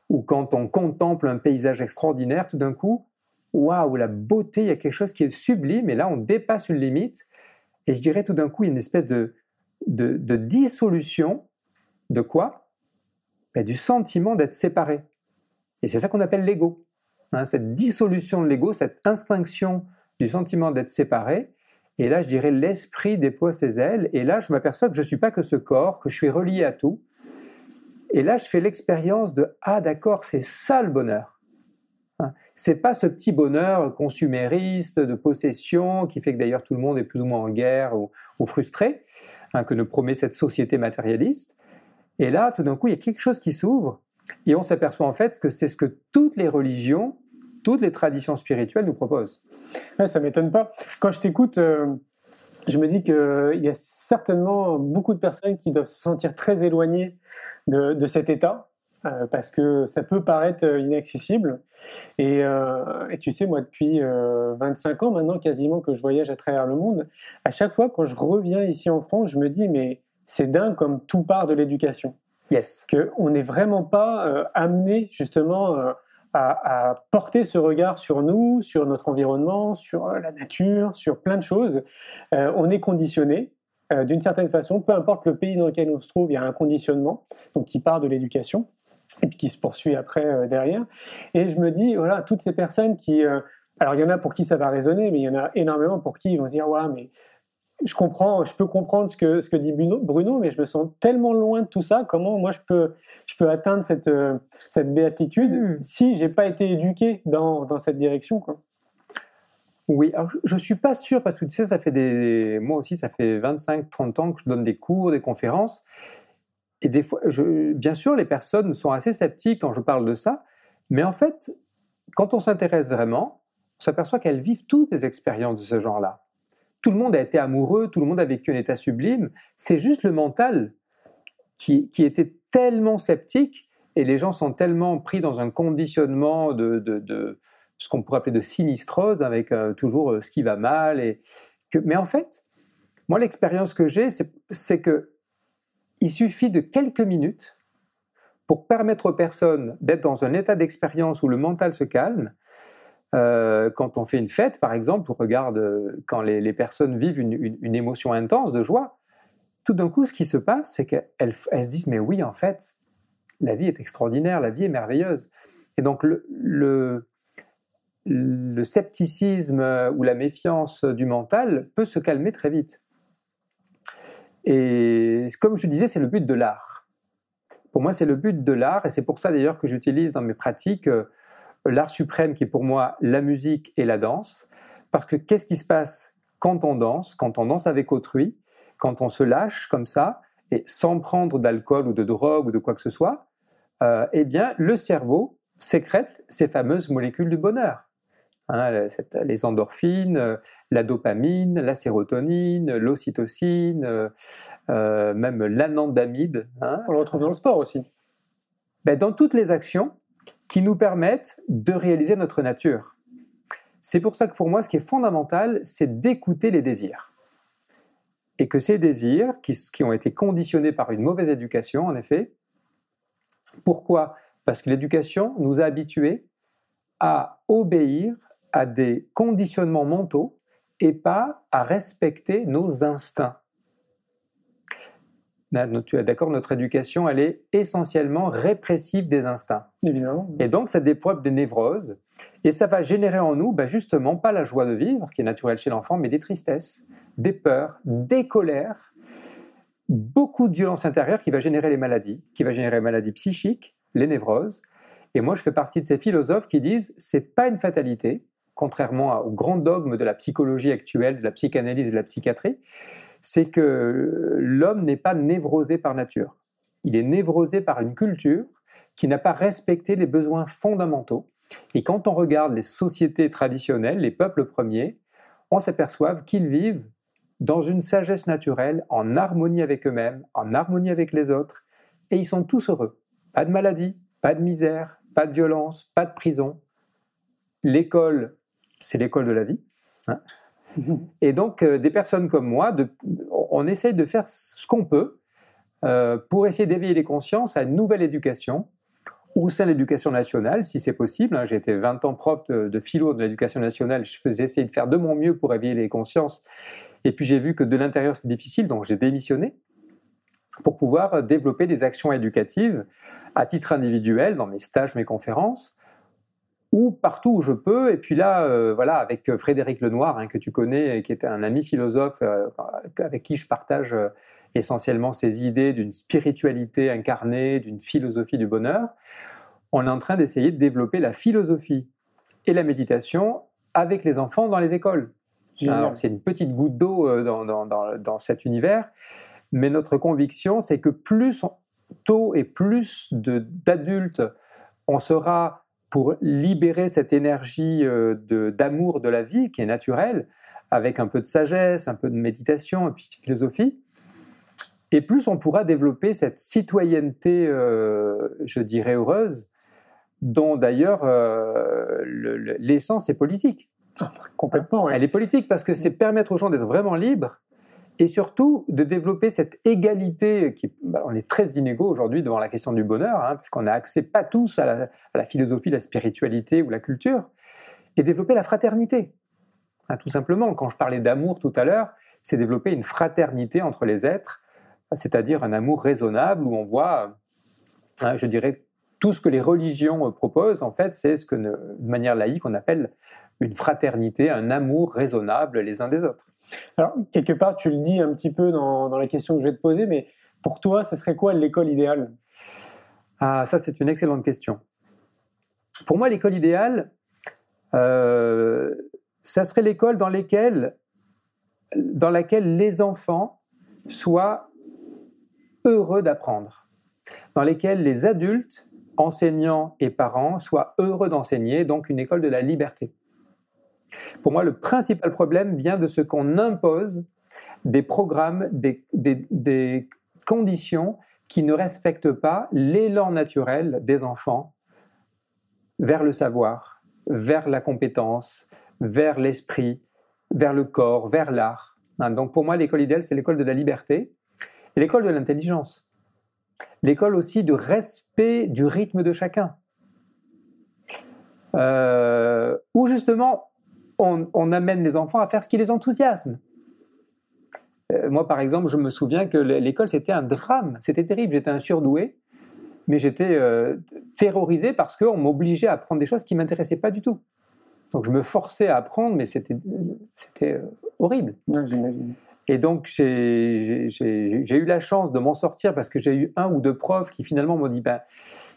Ou quand on contemple un paysage extraordinaire, tout d'un coup, waouh, la beauté, il y a quelque chose qui est sublime, et là on dépasse une limite. Et je dirais tout d'un coup, il y a une espèce de, de, dissolution de quoi? Ben, Du sentiment d'être séparé. Et c'est ça qu'on appelle l'ego. Hein, cette dissolution de l'ego, cette instinction du sentiment d'être séparé. Et là, je dirais, l'esprit déploie ses ailes. Et là, je m'aperçois que je ne suis pas que ce corps, que je suis relié à tout. Et là, je fais l'expérience de Ah, d'accord, c'est ça le bonheur. Hein, c'est pas ce petit bonheur consumériste de possession qui fait que d'ailleurs tout le monde est plus ou moins en guerre ou frustré que nous promet cette société matérialiste. Et là, tout d'un coup, il y a quelque chose qui s'ouvre et on s'aperçoit en fait que c'est ce que toutes les religions, toutes les traditions spirituelles nous proposent. Ouais, ça m'étonne pas. Quand je t'écoute, euh, je me dis qu'il y a certainement beaucoup de personnes qui doivent se sentir très éloignées de cet état euh, parce que ça peut paraître euh, inaccessible. Euh, et, tu sais, moi, depuis 25 ans maintenant, quasiment que je voyage à travers le monde, à chaque fois quand je reviens ici en France, je me dis, mais c'est dingue comme tout part de l'éducation. Yes. Qu'on n'est vraiment pas amené justement à, porter ce regard sur nous, sur notre environnement, sur la nature, sur plein de choses. on est conditionné. d'une certaine façon, peu importe le pays dans lequel on se trouve, il y a un conditionnement donc qui part de l'éducation. et puis qui se poursuit après euh, derrière. Et je me dis, voilà, toutes ces personnes qui... euh, alors, il y en a pour qui ça va résonner, mais il y en a énormément pour qui ils vont se dire, ouais, mais je comprends, je peux comprendre ce que, ce que dit Bruno, Bruno, mais je me sens tellement loin de tout ça. Comment moi je peux, je peux atteindre cette, euh, cette béatitude Mm. si j'ai pas été éduqué dans, dans cette direction quoi? Oui, alors je- je suis pas sûr parce que tu sais, ça fait des, moi aussi, ça fait 25, 30 ans que je donne des cours, des conférences. Et des fois, je, bien sûr, les personnes sont assez sceptiques quand je parle de ça. Mais en fait, quand on s'intéresse vraiment, on s'aperçoit qu'elles vivent toutes des expériences de ce genre-là. Tout le monde a été amoureux, tout le monde a vécu un état sublime. C'est juste le mental qui, qui était tellement sceptique et les gens sont tellement pris dans un conditionnement de, de, ce qu'on pourrait appeler de sinistrose avec euh, toujours euh, ce qui va mal. Et que, mais en fait, moi, l'expérience que j'ai, c'est que il suffit de quelques minutes pour permettre aux personnes d'être dans un état d'expérience où le mental se calme. Euh, quand on fait une fête, par exemple, on regarde euh, quand les, personnes vivent une, émotion intense de joie, tout d'un coup, ce qui se passe, c'est qu'elles elles se disent, mais oui, en fait, la vie est extraordinaire, la vie est merveilleuse. Et donc, le, scepticisme euh, ou la méfiance du mental peut se calmer très vite. Et comme je disais, c'est le but de l'art. Pour moi, c'est le but de l'art, et c'est pour ça d'ailleurs que j'utilise dans mes pratiques l'art suprême qui est pour moi la musique et la danse. Parce que qu'est-ce qui se passe quand on danse, quand on danse avec autrui, quand on se lâche comme ça, et sans prendre d'alcool ou de drogue ou de quoi que ce soit, euh, eh bien, le cerveau sécrète ces fameuses molécules du bonheur. Hein, cette- les endorphines, la dopamine, la sérotonine, l'ocytocine, euh, euh, même l'anandamide. hein. On le retrouve dans le sport aussi. Ben, dans toutes les actions qui nous permettent de réaliser notre nature. C'est pour ça que pour moi, ce qui est fondamental, c'est d'écouter les désirs. Et que ces désirs, qui, ont été conditionnés par une mauvaise éducation, en effet, pourquoi? Parce que l'éducation nous a habitués à obéir à des conditionnements mentaux et pas à respecter nos instincts. Tu es d'accord, notre éducation, elle est essentiellement répressive des instincts. Évidemment. Et donc, ça développe des névroses. Et ça va générer en nous, ben, justement, pas la joie de vivre, qui est naturelle chez l'enfant, mais des tristesses, des peurs, des colères, beaucoup de violence intérieure qui va générer les maladies, qui va générer les maladies psychiques, les névroses. Et moi, je fais partie de ces philosophes qui disent c'est pas une fatalité, contrairement au grand dogme de la psychologie actuelle, de la psychanalyse et de la psychiatrie, c'est que l'homme n'est pas névrosé par nature. Il est névrosé par une culture qui n'a pas respecté les besoins fondamentaux. Et quand on regarde les sociétés traditionnelles, les peuples premiers, on s'aperçoit qu'ils vivent dans une sagesse naturelle, en harmonie avec eux-mêmes, en harmonie avec les autres, et ils sont tous heureux. Pas de maladie, pas de misère, pas de violence, pas de prison. L'école, c'est l'école de la vie. hein. Et donc, euh, des personnes comme moi, on essaye de faire ce qu'on peut euh, pour essayer d'éveiller les consciences à une nouvelle éducation, ou sein de l'éducation nationale, si c'est possible. J'ai été 20 ans prof de, de philo de l'éducation nationale. Je faisais essayer de faire de mon mieux pour éveiller les consciences. Et puis j'ai vu que de l'intérieur c'est difficile, donc j'ai démissionné pour pouvoir développer des actions éducatives à titre individuel dans mes stages, mes conférences, ou partout où je peux. Et puis là, euh, voilà, avec euh, Frédéric Lenoir, hein, que tu connais, qui est un ami philosophe euh, avec qui je partage essentiellement ces idées d'une spiritualité incarnée, d'une philosophie du bonheur, on est en train d'essayer de développer la philosophie et la méditation avec les enfants dans les écoles. Alors, c'est une petite goutte d'eau dans, dans- dans- dans cet univers, mais notre conviction, c'est que plus tôt et plus d'adultes on sera pour libérer cette énergie euh, de- d'amour de, la vie qui est naturelle, avec un peu de sagesse, un peu de méditation et puis de philosophie, et plus on pourra développer cette citoyenneté, euh, je dirais, heureuse, dont d'ailleurs euh, le- le- l'essence est politique. Complètement. ouais. Elle est politique parce que c'est permettre aux gens d'être vraiment libres et surtout de développer cette égalité qui, bah, on est très inégaux aujourd'hui devant la question du bonheur, hein, parce qu'on n'a accès pas tous à la, philosophie, la spiritualité ou la culture, et développer la fraternité. Hein, tout simplement, quand je parlais d'amour tout à l'heure, c'est développer une fraternité entre les êtres, c'est-à-dire un amour raisonnable où on voit, hein, je dirais, tout ce que les religions proposent, en fait, c'est ce que, de manière laïque, on appelle une fraternité, un amour raisonnable les uns des autres. Alors, quelque part, tu le dis un petit peu dans, dans la question que je vais te poser, mais pour toi, ce serait quoi l'école idéale? Ah, ça, c'est une excellente question. Pour moi, l'école idéale, euh, ça serait l'école dans, dans laquelle les enfants soient heureux d'apprendre, dans lesquels les adultes, enseignants et parents soient heureux d'enseigner, donc une école de la liberté. Pour moi, le principal problème vient de ce qu'on impose des programmes, des, conditions qui ne respectent pas l'élan naturel des enfants vers le savoir, vers la compétence, vers l'esprit, vers le corps, vers l'art. Hein, donc pour moi, l'école idéale, c'est l'école de la liberté et l'école de l'intelligence. L'école aussi du respect du rythme de chacun. Euh, justement, on, amène les enfants à faire ce qui les enthousiasme. Euh, moi, par exemple, je me souviens que l'école, c'était un drame, c'était terrible. J'étais un surdoué, mais j'étais euh, terrorisé parce qu'on m'obligeait à apprendre des choses qui ne m'intéressaient pas du tout. Donc je me forçais à apprendre, mais c'était euh, horrible. Et donc j'ai eu la chance de m'en sortir parce que j'ai eu un ou deux profs qui finalement m'ont dit, ben,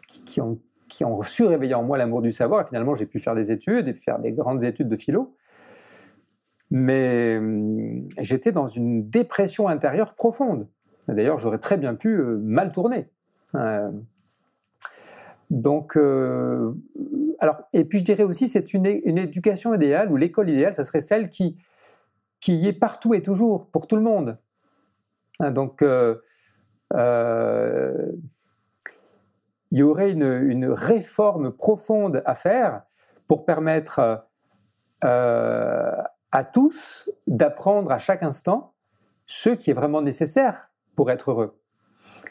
qui, ont, qui ont su réveiller en moi l'amour du savoir. Et finalement j'ai pu faire des études et faire des grandes études de philo. Mais hum, j'étais dans une dépression intérieure profonde. D'ailleurs, j'aurais très bien pu euh, mal tourner. Donc, euh, alors, et puis je dirais aussi, c'est une, une, éducation idéale ou l'école idéale, ça serait celle qui, qui y est partout et toujours, pour tout le monde. Hein, donc, euh, euh, il y aurait une, une, réforme profonde à faire pour permettre à tous d'apprendre à chaque instant ce qui est vraiment nécessaire pour être heureux.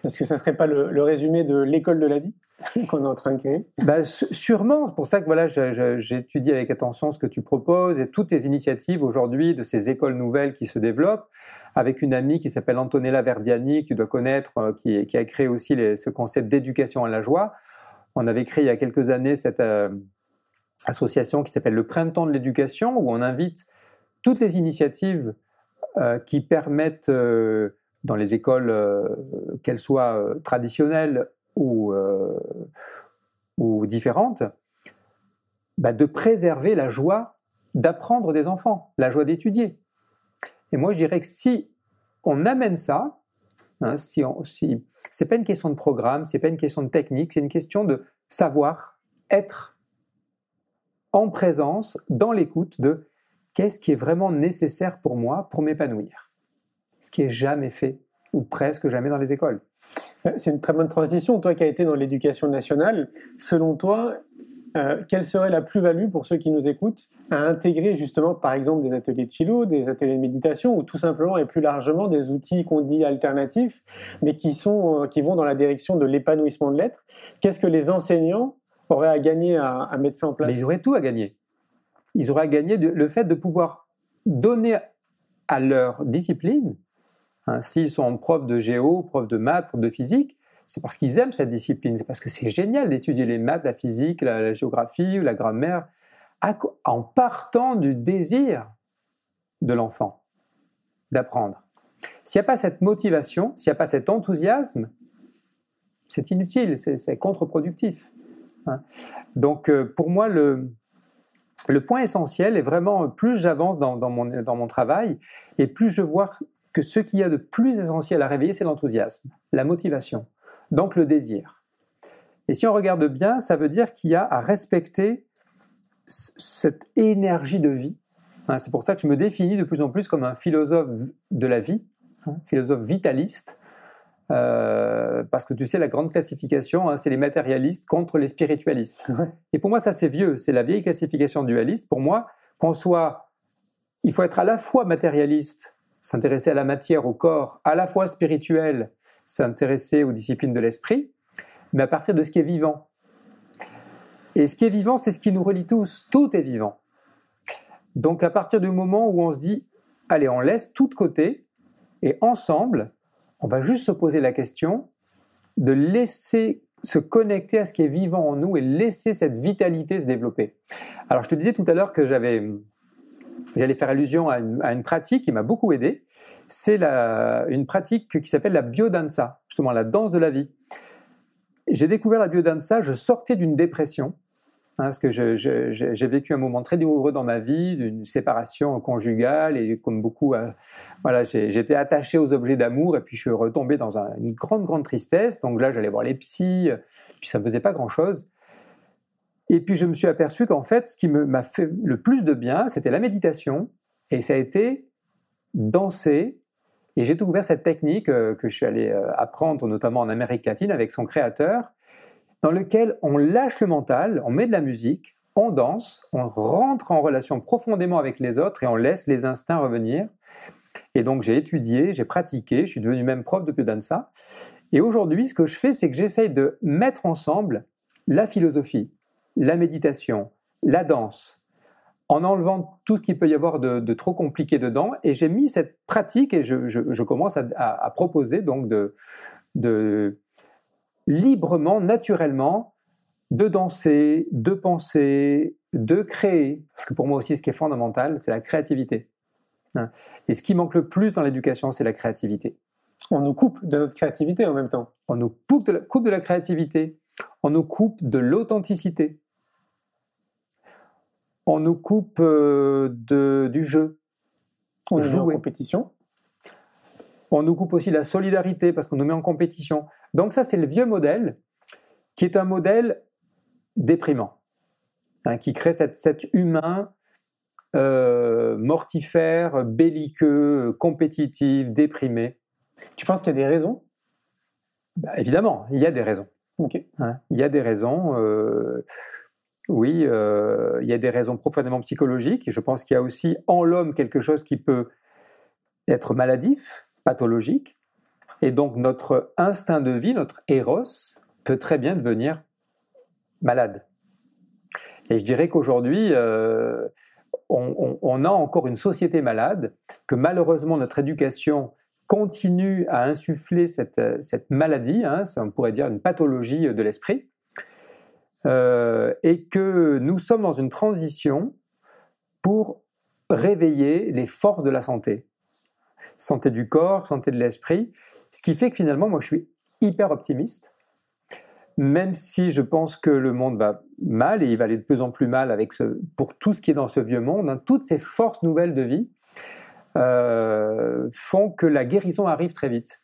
Est-ce que ça ne serait pas le, le résumé de l'école de la vie qu'on est en train de créer? Bah, Sûrement. C'est pour ça que voilà, j'étudie avec attention ce que tu proposes et toutes les initiatives aujourd'hui de ces écoles nouvelles qui se développent. Avec une amie qui s'appelle Antonella Verdiani, que tu dois connaître, euh, qui, qui, a créé aussi ce concept d'éducation à la joie. On avait créé il y a quelques années cette euh, association qui s'appelle le Printemps de l'éducation, où on invite toutes les initiatives euh, qui permettent, dans les écoles, qu'elles soient traditionnelles ou, différentes, bah, de préserver la joie d'apprendre des enfants, la joie d'étudier. Et moi, je dirais que si on amène ça, hein, si, si c'est pas une question de programme, c'est pas une question de technique, c'est une question de savoir être en présence, dans l'écoute de qu'est-ce qui est vraiment nécessaire pour moi pour m'épanouir. Ce qui est jamais fait ou presque jamais dans les écoles. Euh, c'est une très bonne transition. Toi qui as été dans l'éducation nationale, selon toi, euh, quelle serait la plus-value pour ceux qui nous écoutent à intégrer justement par exemple des ateliers de philo, des ateliers de méditation ou tout simplement et plus largement des outils qu'on dit alternatifs mais qui, sont, euh, qui vont dans la direction de l'épanouissement de l'être? Qu'est-ce que les enseignants auraient à gagner à, mettre ça en place? Ils auraient tout à gagner. Ils auraient à gagner le fait de pouvoir donner à leur discipline Hein, s'ils sont profs de géo, profs de maths, profs de physique, c'est parce qu'ils aiment cette discipline, c'est parce que c'est génial d'étudier les maths, la physique, la, géographie la grammaire, en partant du désir de l'enfant d'apprendre. S'il n'y a pas cette motivation, s'il n'y a pas cet enthousiasme, c'est inutile, c'est contre-productif. Hein. Donc euh, pour moi, le, le point essentiel est vraiment, plus j'avance dans, mon, dans mon travail, et plus je vois que ce qu'il y a de plus essentiel à réveiller, c'est l'enthousiasme, la motivation, donc le désir. Et si on regarde bien, ça veut dire qu'il y a à respecter cette énergie de vie. Hein, c'est pour ça que je me définis de plus en plus comme un philosophe de la vie, hein, philosophe vitaliste, euh, parce que tu sais, la grande classification, hein, c'est les matérialistes contre les spiritualistes. Et pour moi, ça c'est vieux, c'est la vieille classification dualiste. Pour moi, qu'on soit, il faut être à la fois matérialiste s'intéresser à la matière, au corps, à la fois spirituel, s'intéresser aux disciplines de l'esprit, mais à partir de ce qui est vivant. Et ce qui est vivant, c'est ce qui nous relie tous. Tout est vivant. Donc à partir du moment où on se dit, allez, on laisse tout de côté, et ensemble, on va juste se poser la question de laisser se connecter à ce qui est vivant en nous et laisser cette vitalité se développer. Alors je te disais tout à l'heure que j'avais, j'allais faire allusion à une, pratique qui m'a beaucoup aidé. C'est une pratique qui s'appelle la biodanza, justement la danse de la vie. J'ai découvert la biodanza, je sortais d'une dépression Hein, parce que j'ai vécu un moment très douloureux dans ma vie, d'une séparation conjugale, et comme beaucoup, euh, voilà, j'étais attaché aux objets d'amour, et puis je suis retombé dans une grande, grande tristesse. Donc là, j'allais voir les psys, puis ça ne faisait pas grand-chose. Et puis je me suis aperçu qu'en fait, ce qui m'a fait le plus de bien, c'était la méditation, et ça a été danser. Et j'ai découvert cette technique euh, que je suis allé euh, apprendre, notamment en Amérique latine, avec son créateur, dans lequel on lâche le mental, on met de la musique, on danse, on rentre en relation profondément avec les autres et on laisse les instincts revenir. Et donc j'ai étudié, j'ai pratiqué, je suis devenu même prof de dansa. Et aujourd'hui, ce que je fais, c'est que j'essaye de mettre ensemble la philosophie, la méditation, la danse, en enlevant tout ce qu'il peut y avoir de, trop compliqué dedans. Et j'ai mis cette pratique et je, commence à, proposer donc de, de librement, naturellement, de danser, de penser, de créer. Parce que pour moi aussi, ce qui est fondamental, c'est la créativité. Hein. Et ce qui manque le plus dans l'éducation, c'est la créativité. On nous coupe de notre créativité en même temps. On nous coupe de la, coupe de la créativité. On nous coupe de l'authenticité. On nous coupe euh, de, du jeu. On joue en compétition. On nous coupe aussi la solidarité parce qu'on nous met en compétition. Donc ça, c'est le vieux modèle qui est un modèle déprimant, hein, qui crée cet humain euh, mortifère, belliqueux, compétitif, déprimé. Tu penses qu'il y a des raisons? Bah, Évidemment, il y a des raisons. Hein, il y a des raisons. Euh, oui, euh, il y a des raisons profondément psychologiques. je pense qu'il y a aussi en l'homme quelque chose qui peut être maladif, pathologique. Et donc notre instinct de vie, notre héros, peut très bien devenir malade. Et je dirais qu'aujourd'hui, euh, on, a encore une société malade, que malheureusement notre éducation continue à insuffler cette, maladie, hein, on pourrait dire une pathologie de l'esprit, euh, et que nous sommes dans une transition pour réveiller les forces de la santé. Santé du corps, santé de l'esprit, ce qui fait que finalement, moi, je suis hyper optimiste, même si je pense que le monde va mal et il va aller de plus en plus mal avec pour tout ce qui est dans ce vieux monde. Hein, toutes ces forces nouvelles de vie euh, font que la guérison arrive très vite.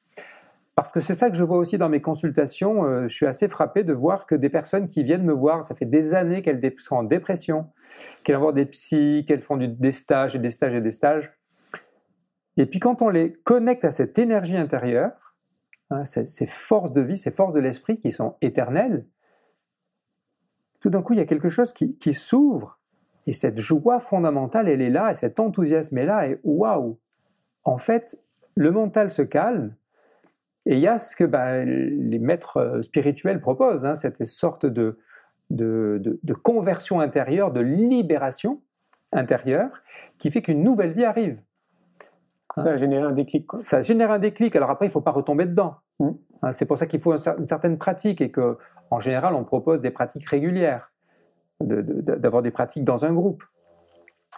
Parce que c'est ça que je vois aussi dans mes consultations. Euh, je suis assez frappé de voir que des personnes qui viennent me voir, ça fait des années qu'elles sont en dépression, qu'elles vont des psys, qu'elles font des stages et des stages et des stages. Et puis quand on les connecte à cette énergie intérieure, hein, ces, forces de vie, ces forces de l'esprit qui sont éternelles, tout d'un coup, il y a quelque chose qui, s'ouvre. Et cette joie fondamentale, elle est là, et cet enthousiasme est là, et waouh En fait, le mental se calme, et il y a ce que ben, les maîtres euh, spirituels proposent, hein, cette sorte de, de, conversion intérieure, de libération intérieure, qui fait qu'une nouvelle vie arrive. Ça a généré un déclic. Quoi. Ça génère un déclic. Alors après, il ne faut pas retomber dedans. Mm. Hein, c'est pour ça qu'il faut une certaine pratique et que, en général, on propose des pratiques régulières, d'avoir des pratiques dans un groupe.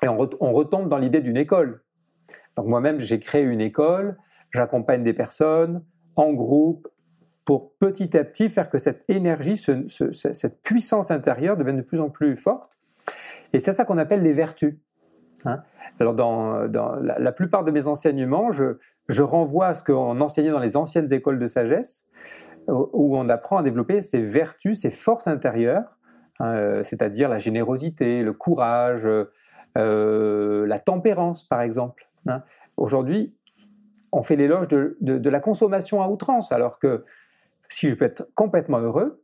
Et on, retombe dans l'idée d'une école. Donc moi-même, j'ai créé une école, j'accompagne des personnes en groupe pour petit à petit faire que cette énergie, cette puissance intérieure devienne de plus en plus forte. Et c'est ça qu'on appelle les vertus. Hein. Alors, dans, la, plupart de mes enseignements, je, renvoie à ce qu'on enseignait dans les anciennes écoles de sagesse, où on apprend à développer ses vertus, ses forces intérieures, hein, euh, c'est-à-dire la générosité, le courage, euh, la tempérance, par exemple. Hein. Aujourd'hui, on fait l'éloge de, la consommation à outrance, alors que si je veux être complètement heureux,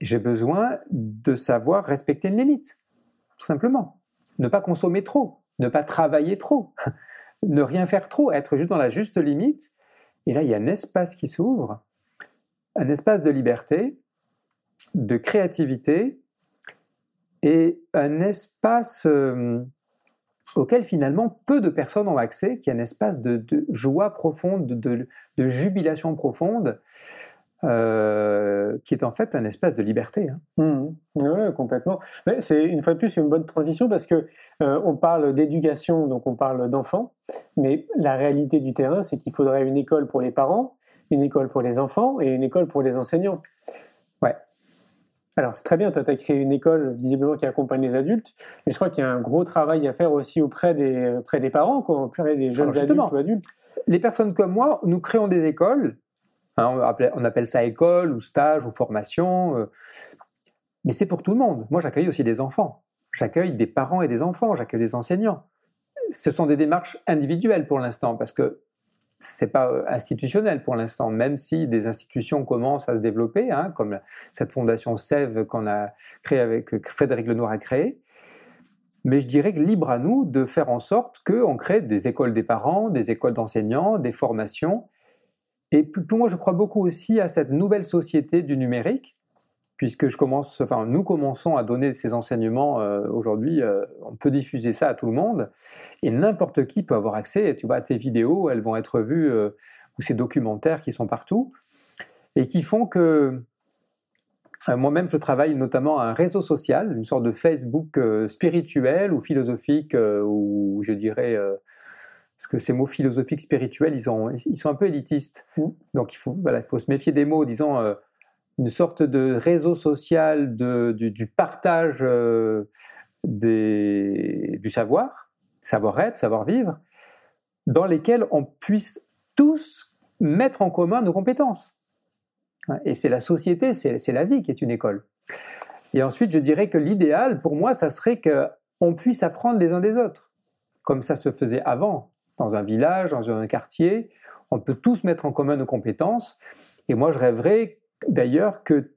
j'ai besoin de savoir respecter une limite, tout simplement. Ne pas consommer trop ne pas travailler trop, ne rien faire trop, être juste dans la juste limite. Et là, il y a un espace qui s'ouvre, un espace de liberté, de créativité et un espace euh, auquel finalement peu de personnes ont accès, qui est un espace de, joie profonde, de, jubilation profonde. euh, qui est en fait un espace de liberté. Hein. Mmh. Oui, complètement. Mais c'est une fois de plus une bonne transition parce que euh, on parle d'éducation, donc on parle d'enfants, mais la réalité du terrain, c'est qu'il faudrait une école pour les parents, une école pour les enfants et une école pour les enseignants. Ouais. Alors c'est très bien, toi tu as créé une école visiblement qui accompagne les adultes, mais je crois qu'il y a un gros travail à faire aussi auprès des, auprès des parents, quoi, auprès des jeunes adultes ou adultes. Les personnes comme moi, nous créons des écoles Hein, on, appelle, ça école ou stage ou formation. Euh, mais c'est pour tout le monde. Moi, j'accueille aussi des enfants. J'accueille des parents et des enfants. J'accueille des enseignants. Ce sont des démarches individuelles pour l'instant parce que c'est pas euh, institutionnel pour l'instant, même si des institutions commencent à se développer, hein, comme cette fondation Sève qu'on a créée avec Frédéric Lenoir a créé. Mais je dirais que libre à nous de faire en sorte qu'on crée des écoles des parents, des écoles d'enseignants, des formations et pour moi, je crois beaucoup aussi à cette nouvelle société du numérique, puisque je commence, enfin, nous commençons à donner ces enseignements euh, aujourd'hui. Euh, on peut diffuser ça à tout le monde, et n'importe qui peut avoir accès. Tu vois, à tes vidéos, elles vont être vues, euh, ou ces documentaires qui sont partout, et qui font que moi-même, je travaille notamment à un réseau social, une sorte de Facebook spirituel ou philosophique, ou je dirais parce que ces mots philosophiques, spirituels, ils, ont, ils sont un peu élitistes. Mmh. Donc il faut, voilà, il faut se méfier des mots, disons, euh, une sorte de réseau social de, du, partage euh, des, du savoir, savoir-être, savoir-vivre, dans lesquels on puisse tous mettre en commun nos compétences. Et c'est la société, c'est la vie qui est une école. Et ensuite, je dirais que l'idéal, pour moi, ça serait qu'on puisse apprendre les uns des autres, comme ça se faisait avant dans un village, dans un quartier. On peut tous mettre en commun nos compétences. Et moi, je rêverais d'ailleurs que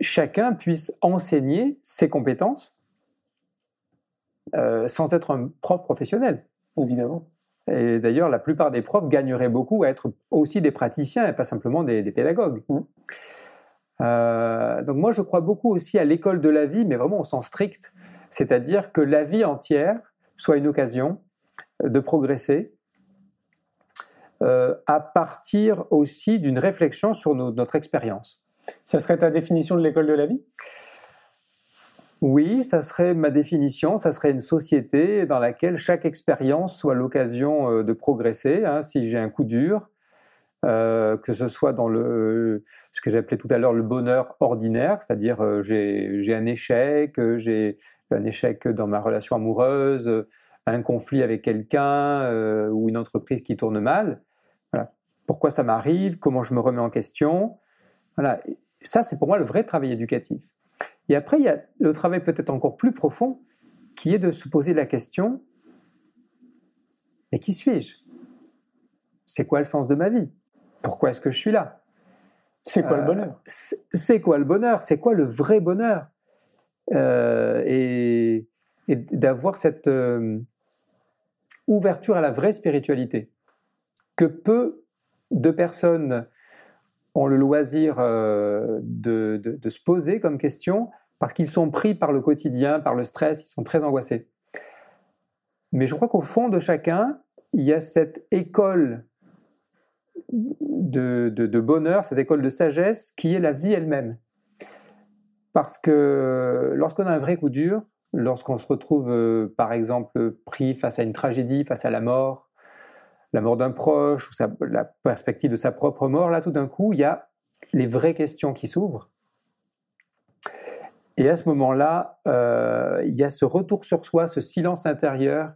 chacun puisse enseigner ses compétences euh, sans être un prof professionnel. Évidemment. Et d'ailleurs, la plupart des profs gagneraient beaucoup à être aussi des praticiens et pas simplement des, pédagogues. Mmh. Euh, donc moi, je crois beaucoup aussi à l'école de la vie, mais vraiment au sens strict, c'est-à-dire que la vie entière soit une occasion de progresser, euh, à partir aussi d'une réflexion sur notre expérience. Ça serait ta définition de l'école de la vie? Oui, ça serait ma définition, ça serait une société dans laquelle chaque expérience soit l'occasion euh, de progresser. Hein, si j'ai un coup dur, euh, que ce soit dans le, ce que j'appelais tout à l'heure le bonheur ordinaire, c'est-à-dire j'ai un échec, j'ai un échec dans ma relation amoureuse, un conflit avec quelqu'un ou une entreprise qui tourne mal, pourquoi ça m'arrive, comment je me remets en question? Voilà, ça c'est pour moi le vrai travail éducatif. Et après, il y a le travail peut-être encore plus profond, qui est de se poser la question, mais qui suis-je? C'est quoi le sens de ma vie? Pourquoi est-ce que je suis là? C'est quoi le euh, bonheur? C'est quoi le bonheur? C'est quoi le vrai bonheur? Euh, Et, d'avoir cette euh, ouverture à la vraie spiritualité que peu de personnes ont le loisir euh, de, se poser comme question parce qu'ils sont pris par le quotidien, par le stress, ils sont très angoissés. Mais je crois qu'au fond de chacun, il y a cette école de, bonheur, cette école de sagesse qui est la vie elle-même. Parce que lorsqu'on a un vrai coup dur, lorsqu'on se retrouve euh, par exemple pris face à une tragédie, face à la mort, la mort d'un proche ou la perspective de sa propre mort, là tout d'un coup, il y a les vraies questions qui s'ouvrent. Et à ce moment-là, euh, il y a ce retour sur soi, ce silence intérieur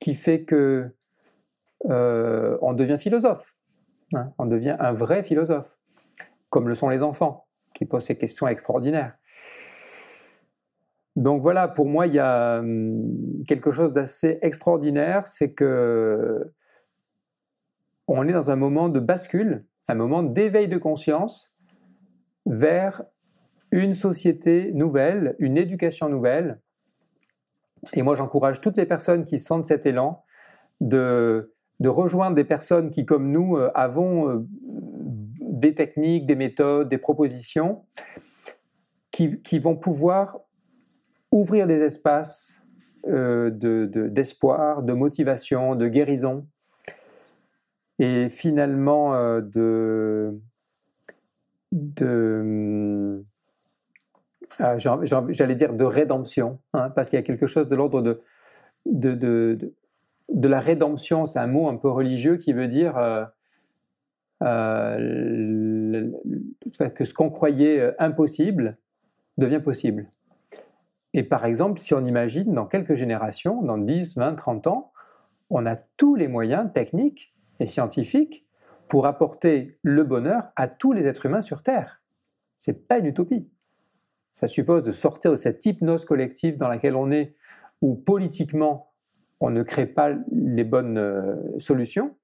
qui fait que euh, on devient philosophe. Hein. on devient un vrai philosophe, comme le sont les enfants, qui posent ces questions extraordinaires. Donc voilà, pour moi, il y a hum, quelque chose d'assez extraordinaire, c'est que on est dans un moment de bascule, un moment d'éveil de conscience vers une société nouvelle, une éducation nouvelle. Et moi, j'encourage toutes les personnes qui sentent cet élan de, rejoindre des personnes qui, comme nous, euh, avons euh, des techniques, des méthodes, des propositions qui, vont pouvoir ouvrir des espaces euh, d'espoir, de motivation, de guérison et finalement euh, de, ah, j'allais dire de rédemption, hein, parce qu'il y a quelque chose de l'ordre de de, de, de, la rédemption, c'est un mot un peu religieux qui veut dire euh, euh, que ce qu'on croyait impossible devient possible. Et par exemple, si on imagine dans quelques générations, dans 10, 20, 30 ans, on a tous les moyens techniques et scientifiques pour apporter le bonheur à tous les êtres humains sur Terre. C'est pas une utopie. Ça suppose de sortir de cette hypnose collective dans laquelle on est, où politiquement on ne crée pas les bonnes euh, solutions,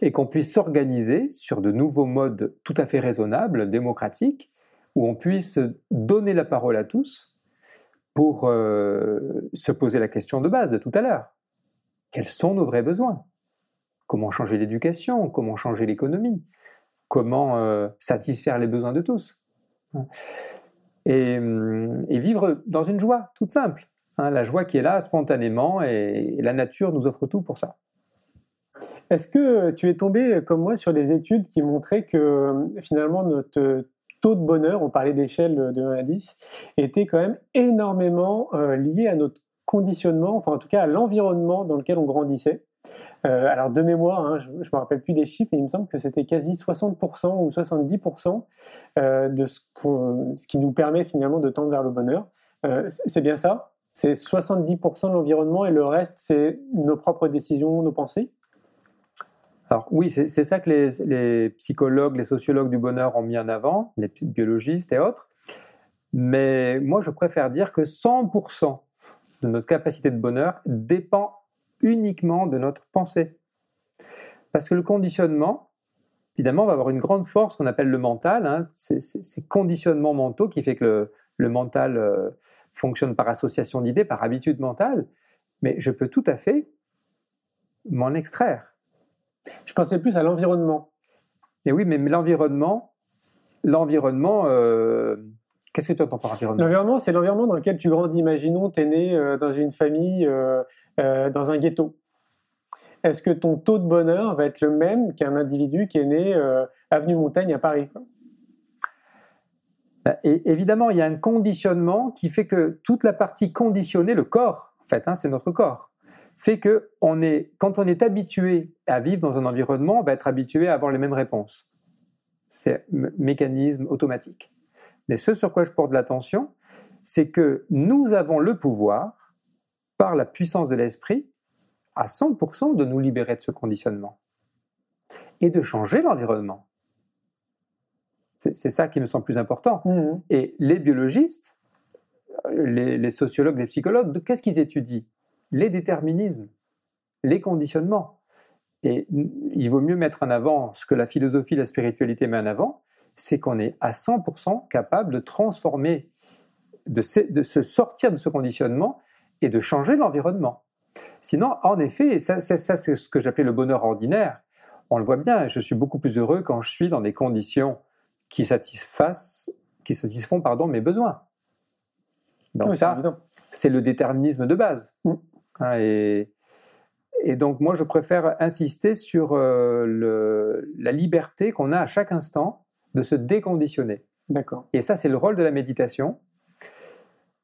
et qu'on puisse s'organiser sur de nouveaux modes tout à fait raisonnables, démocratiques, où on puisse donner la parole à tous pour euh, se poser la question de base de tout à l'heure. Quels sont nos vrais besoins? Comment changer l'éducation? Comment changer l'économie? Comment euh, satisfaire les besoins de tous? Et, vivre dans une joie toute simple. Hein, la joie qui est là spontanément et la nature nous offre tout pour ça. Est-ce que tu es tombé comme moi sur des études qui montraient que finalement notre taux de bonheur, on parlait d'échelle de 1 à 10, était quand même énormément euh, lié à notre conditionnement, enfin en tout cas à l'environnement dans lequel on grandissait? Euh, alors de mémoire, hein, je ne me rappelle plus des chiffres, mais il me semble que c'était quasi 60% ou 70% euh, de ce, ce, qui nous permet finalement de tendre vers le bonheur. c'est bien ça? C'est 70% de l'environnement et le reste, c'est nos propres décisions, nos pensées? Alors oui, c'est ça que les, psychologues, les sociologues du bonheur ont mis en avant, les biologistes et autres. Mais moi, je préfère dire que 100% de notre capacité de bonheur dépend uniquement de notre pensée. Parce que le conditionnement, évidemment, va avoir une grande force qu'on appelle le mental. Hein. C'est ces conditionnements mentaux qui fait que le, mental euh, fonctionne par association d'idées, par habitude mentale. Mais je peux tout à fait m'en extraire. Je pensais plus à l'environnement. Et oui, mais l'environnement, l'environnement, euh, qu'est-ce que tu entends par environnement L'environnement, c'est l'environnement dans lequel tu grandis. Imaginons, tu es né euh, dans une famille, euh, dans un ghetto. Est-ce que ton taux de bonheur va être le même qu'un individu qui est né avenue Montaigne à Paris bah, Évidemment, il y a un conditionnement qui fait que toute la partie conditionnée, le corps, en fait, hein, c'est notre corps fait que on est, quand on est habitué à vivre dans un environnement, on va être habitué à avoir les mêmes réponses. C'est mécanisme automatique. Mais ce sur quoi je porte l'attention, c'est que nous avons le pouvoir, par la puissance de l'esprit, à 100% de nous libérer de ce conditionnement et de changer l'environnement. C'est ça qui me semble plus important. Mmh. Et les biologistes, les, les sociologues, les psychologues, qu'est-ce qu'ils étudient? Les déterminismes, les conditionnements. Et il vaut mieux mettre en avant ce que la philosophie, la spiritualité met en avant, c'est qu'on est à 100% capable de transformer, de se, sortir de ce conditionnement et de changer l'environnement. Sinon, en effet, ça, ça c'est ce que j'appelais le bonheur ordinaire. On le voit bien, je suis beaucoup plus heureux quand je suis dans des conditions qui satisfassent, qui satisfont pardon, mes besoins. Donc ça, c'est le déterminisme de base. Mm. Hein, et, donc moi, je préfère insister sur euh, la liberté qu'on a à chaque instant de se déconditionner. D'accord. Et ça, c'est le rôle de la méditation.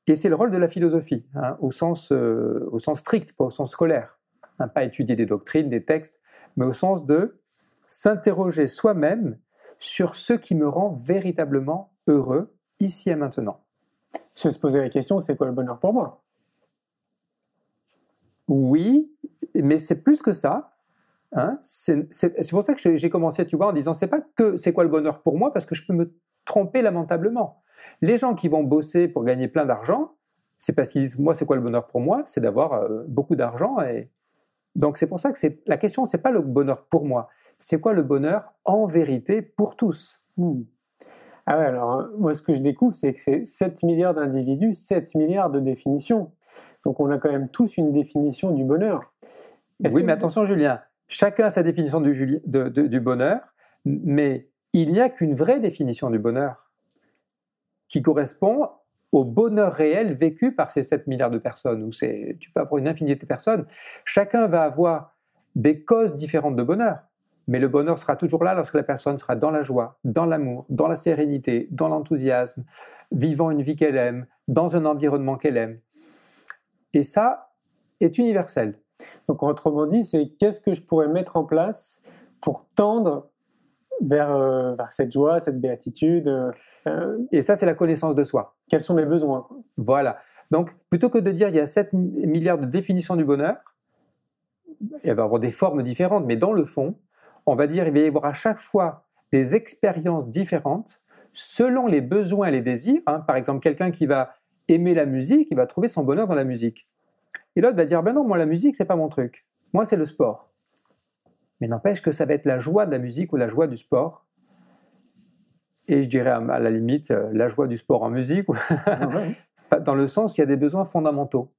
Et c'est le rôle de la philosophie, hein, au, sens, euh, au sens strict, pas au sens scolaire. Hein, pas étudier des doctrines, des textes, mais au sens de s'interroger soi-même sur ce qui me rend véritablement heureux ici et maintenant. Se poser la question, c'est quoi le bonheur pour moi? Oui, mais c'est plus que ça. Hein. C'est pour ça que j'ai commencé, tu vois, en disant c'est pas que c'est quoi le bonheur pour moi, parce que je peux me tromper lamentablement. Les gens qui vont bosser pour gagner plein d'argent, c'est parce qu'ils disent moi c'est quoi le bonheur pour moi, c'est d'avoir euh, beaucoup d'argent et donc c'est pour ça que c'est la question c'est pas le bonheur pour moi, c'est quoi le bonheur en vérité pour tous? Hmm. Ah ouais, alors moi ce que je découvre c'est que c'est 7 milliards d'individus, 7 milliards de définitions. Donc on a quand même tous une définition du bonheur. Oui, mais attention Julien, chacun a sa définition du, du bonheur, mais il n'y a qu'une vraie définition du bonheur qui correspond au bonheur réel vécu par ces 7 milliards de personnes, ou tu peux avoir une infinité de personnes. Chacun va avoir des causes différentes de bonheur. Mais le bonheur sera toujours là lorsque la personne sera dans la joie, dans l'amour, dans la sérénité, dans l'enthousiasme, vivant une vie qu'elle aime, dans un environnement qu'elle aime. Et ça est universel. Donc autrement dit, c'est qu'est-ce que je pourrais mettre en place pour tendre vers, euh, vers cette joie, cette béatitude. euh, Et ça, c'est la connaissance de soi. quels sont mes besoins Voilà. Donc, plutôt que de dire il y a 7 milliards de définitions du bonheur, il va y avoir des formes différentes, mais dans le fond, on va dire il va y avoir à chaque fois des expériences différentes selon les besoins et les désirs. hein. Par exemple, quelqu'un qui va aimer la musique, il va trouver son bonheur dans la musique. Et l'autre va dire ben non, moi la musique c'est pas mon truc. Moi c'est le sport. Mais n'empêche que ça va être la joie de la musique ou la joie du sport. Et je dirais à la limite euh, la joie du sport en musique pas- dans le sens qu'il y a des besoins fondamentaux.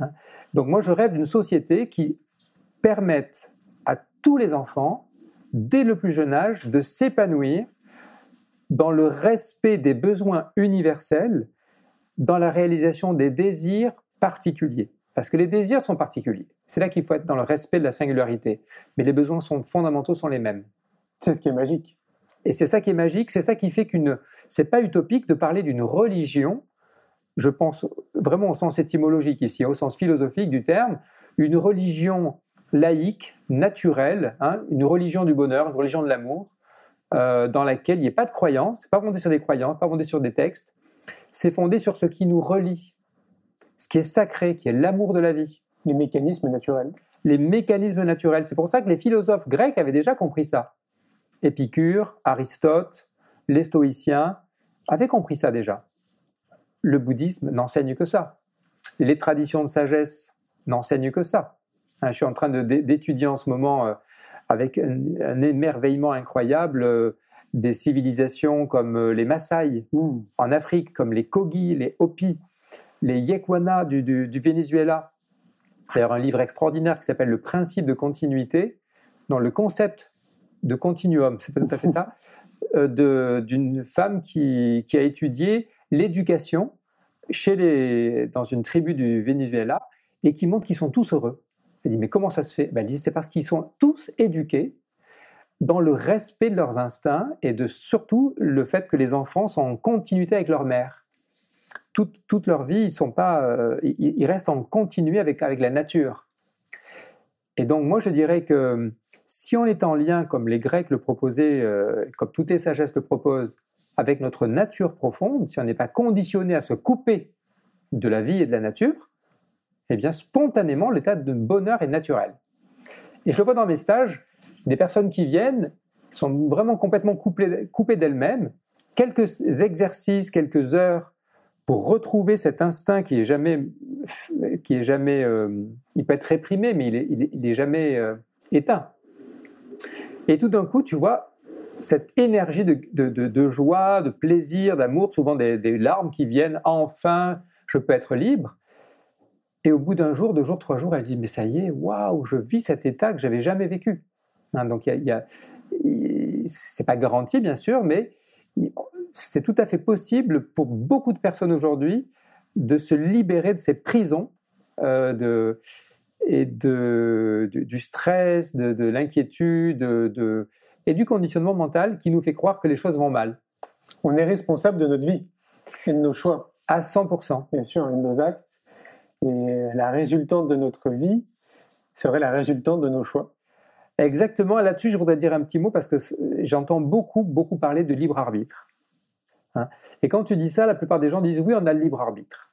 hein. Donc moi, je rêve d'une société qui permette à tous les enfants, dès le plus jeune âge, de s'épanouir dans le respect des besoins universels, dans la réalisation des désirs particuliers. Parce que les désirs sont particuliers. C'est là qu'il faut être dans le respect de la singularité. Mais les besoins sont fondamentaux sont les mêmes. C'est ce qui est magique. Et c'est ça qui est magique, c'est ça qui fait qu'une. C'est pas utopique de parler d'une religion, je pense vraiment au sens étymologique ici, au sens philosophique du terme, une religion laïque, naturelle, hein, une religion du bonheur, une religion de l'amour, euh, dans laquelle il n'y a pas de croyance, c'est pas fondé sur des croyances, pas fondé sur des textes, c'est fondé sur ce qui nous relie, ce qui est sacré, qui est l'amour de la vie Les mécanismes naturels. les mécanismes naturels. C'est pour ça que les philosophes grecs avaient déjà compris ça. Épicure, Aristote, les stoïciens avaient compris ça déjà. Le bouddhisme n'enseigne que ça. Les traditions de sagesse n'enseignent que ça. Hein, je suis en train d'étudier en ce moment euh, avec un, un émerveillement incroyable euh, des civilisations comme euh, les Maasai Mmh. en Afrique, comme les Kogi, les Hopi, les Yekwana du, Venezuela. D'ailleurs, un livre extraordinaire qui s'appelle Le principe de continuité, dans le concept de continuum, c'est pas tout à fait ça, euh, d'une femme qui, a étudié l'éducation dans une tribu du Venezuela et qui montre qu'ils sont tous heureux. Elle dit, mais comment ça se fait? Ben, Elle dit, c'est parce qu'ils sont tous éduqués dans le respect de leurs instincts et de surtout le fait que les enfants sont en continuité avec leur mère. Toute, leur vie, ils, sont pas, euh, ils, restent en continu avec, avec la nature. Et donc moi, je dirais que si on est en lien, comme les Grecs le proposaient, euh, comme toutes les sagesses le proposent, avec notre nature profonde, si on n'est pas conditionné à se couper de la vie et de la nature, eh bien spontanément, l'état de bonheur est naturel. Et je le vois dans mes stages, des personnes qui viennent sont vraiment complètement coupées d'elles-mêmes, quelques exercices, quelques heures pour retrouver cet instinct qui est jamais, qui est jamais, euh, il peut être réprimé, mais il est, jamais euh, éteint. Et tout d'un coup, tu vois cette énergie de, joie, de plaisir, d'amour, souvent des, larmes qui viennent. Enfin, je peux être libre. Et au bout d'un jour, deux jours, trois jours, elle dit mais ça y est, waouh, je vis cet état que j'avais jamais vécu. Hein, donc il y c'est pas garanti bien sûr, mais c'est tout à fait possible pour beaucoup de personnes aujourd'hui de se libérer de ces prisons euh, de, et de, du, du stress, de, de l'inquiétude de, et du conditionnement mental qui nous fait croire que les choses vont mal. On est responsable de notre vie et de nos choix, À 100%. bien sûr, et de nos actes. Et la résultante de notre vie serait la résultante de nos choix. Exactement, là-dessus, je voudrais dire un petit mot parce que j'entends beaucoup, beaucoup parler de libre arbitre. Hein. Et quand tu dis ça, la plupart des gens disent oui, on a le libre arbitre.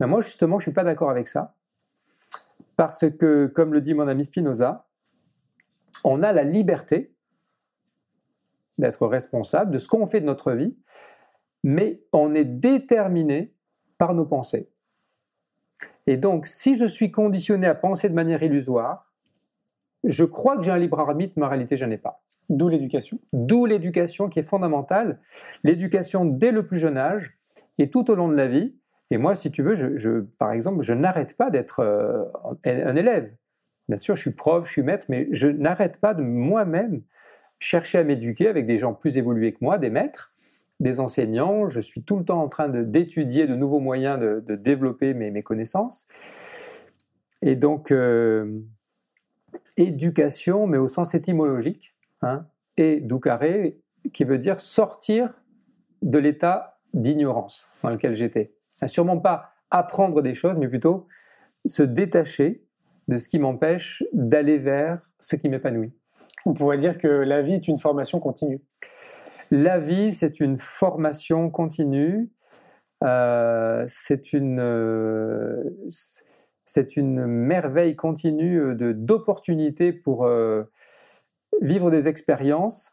Mais moi, justement, je ne suis pas d'accord avec ça. Parce que, comme le dit mon ami Spinoza, on a la liberté d'être responsable de ce qu'on fait de notre vie, mais on est déterminé par nos pensées. Et donc, si je suis conditionné à penser de manière illusoire, je crois que j'ai un libre arbitre, mais en réalité, je n'en ai pas. D'où l'éducation. D'où l'éducation qui est fondamentale, l'éducation dès le plus jeune âge et tout au long de la vie. Et moi, si tu veux, par exemple, je n'arrête pas d'être euh, un élève. Bien sûr, je suis prof, je suis maître, mais je n'arrête pas de moi-même chercher à m'éduquer avec des gens plus évolués que moi, des maîtres, des enseignants. Je suis tout le temps en train d'étudier de, nouveaux moyens de, développer mes, mes connaissances. Et donc, euh, éducation, mais au sens étymologique, hein, et doukaré, qui veut dire sortir de l'état d'ignorance dans lequel j'étais. Sûrement pas apprendre des choses, mais plutôt se détacher de ce qui m'empêche d'aller vers ce qui m'épanouit. On pourrait dire que la vie est une formation continue. La vie, c'est une formation continue. Euh, c'est une, euh, c'est une merveille continue de, d'opportunités pour euh, vivre des expériences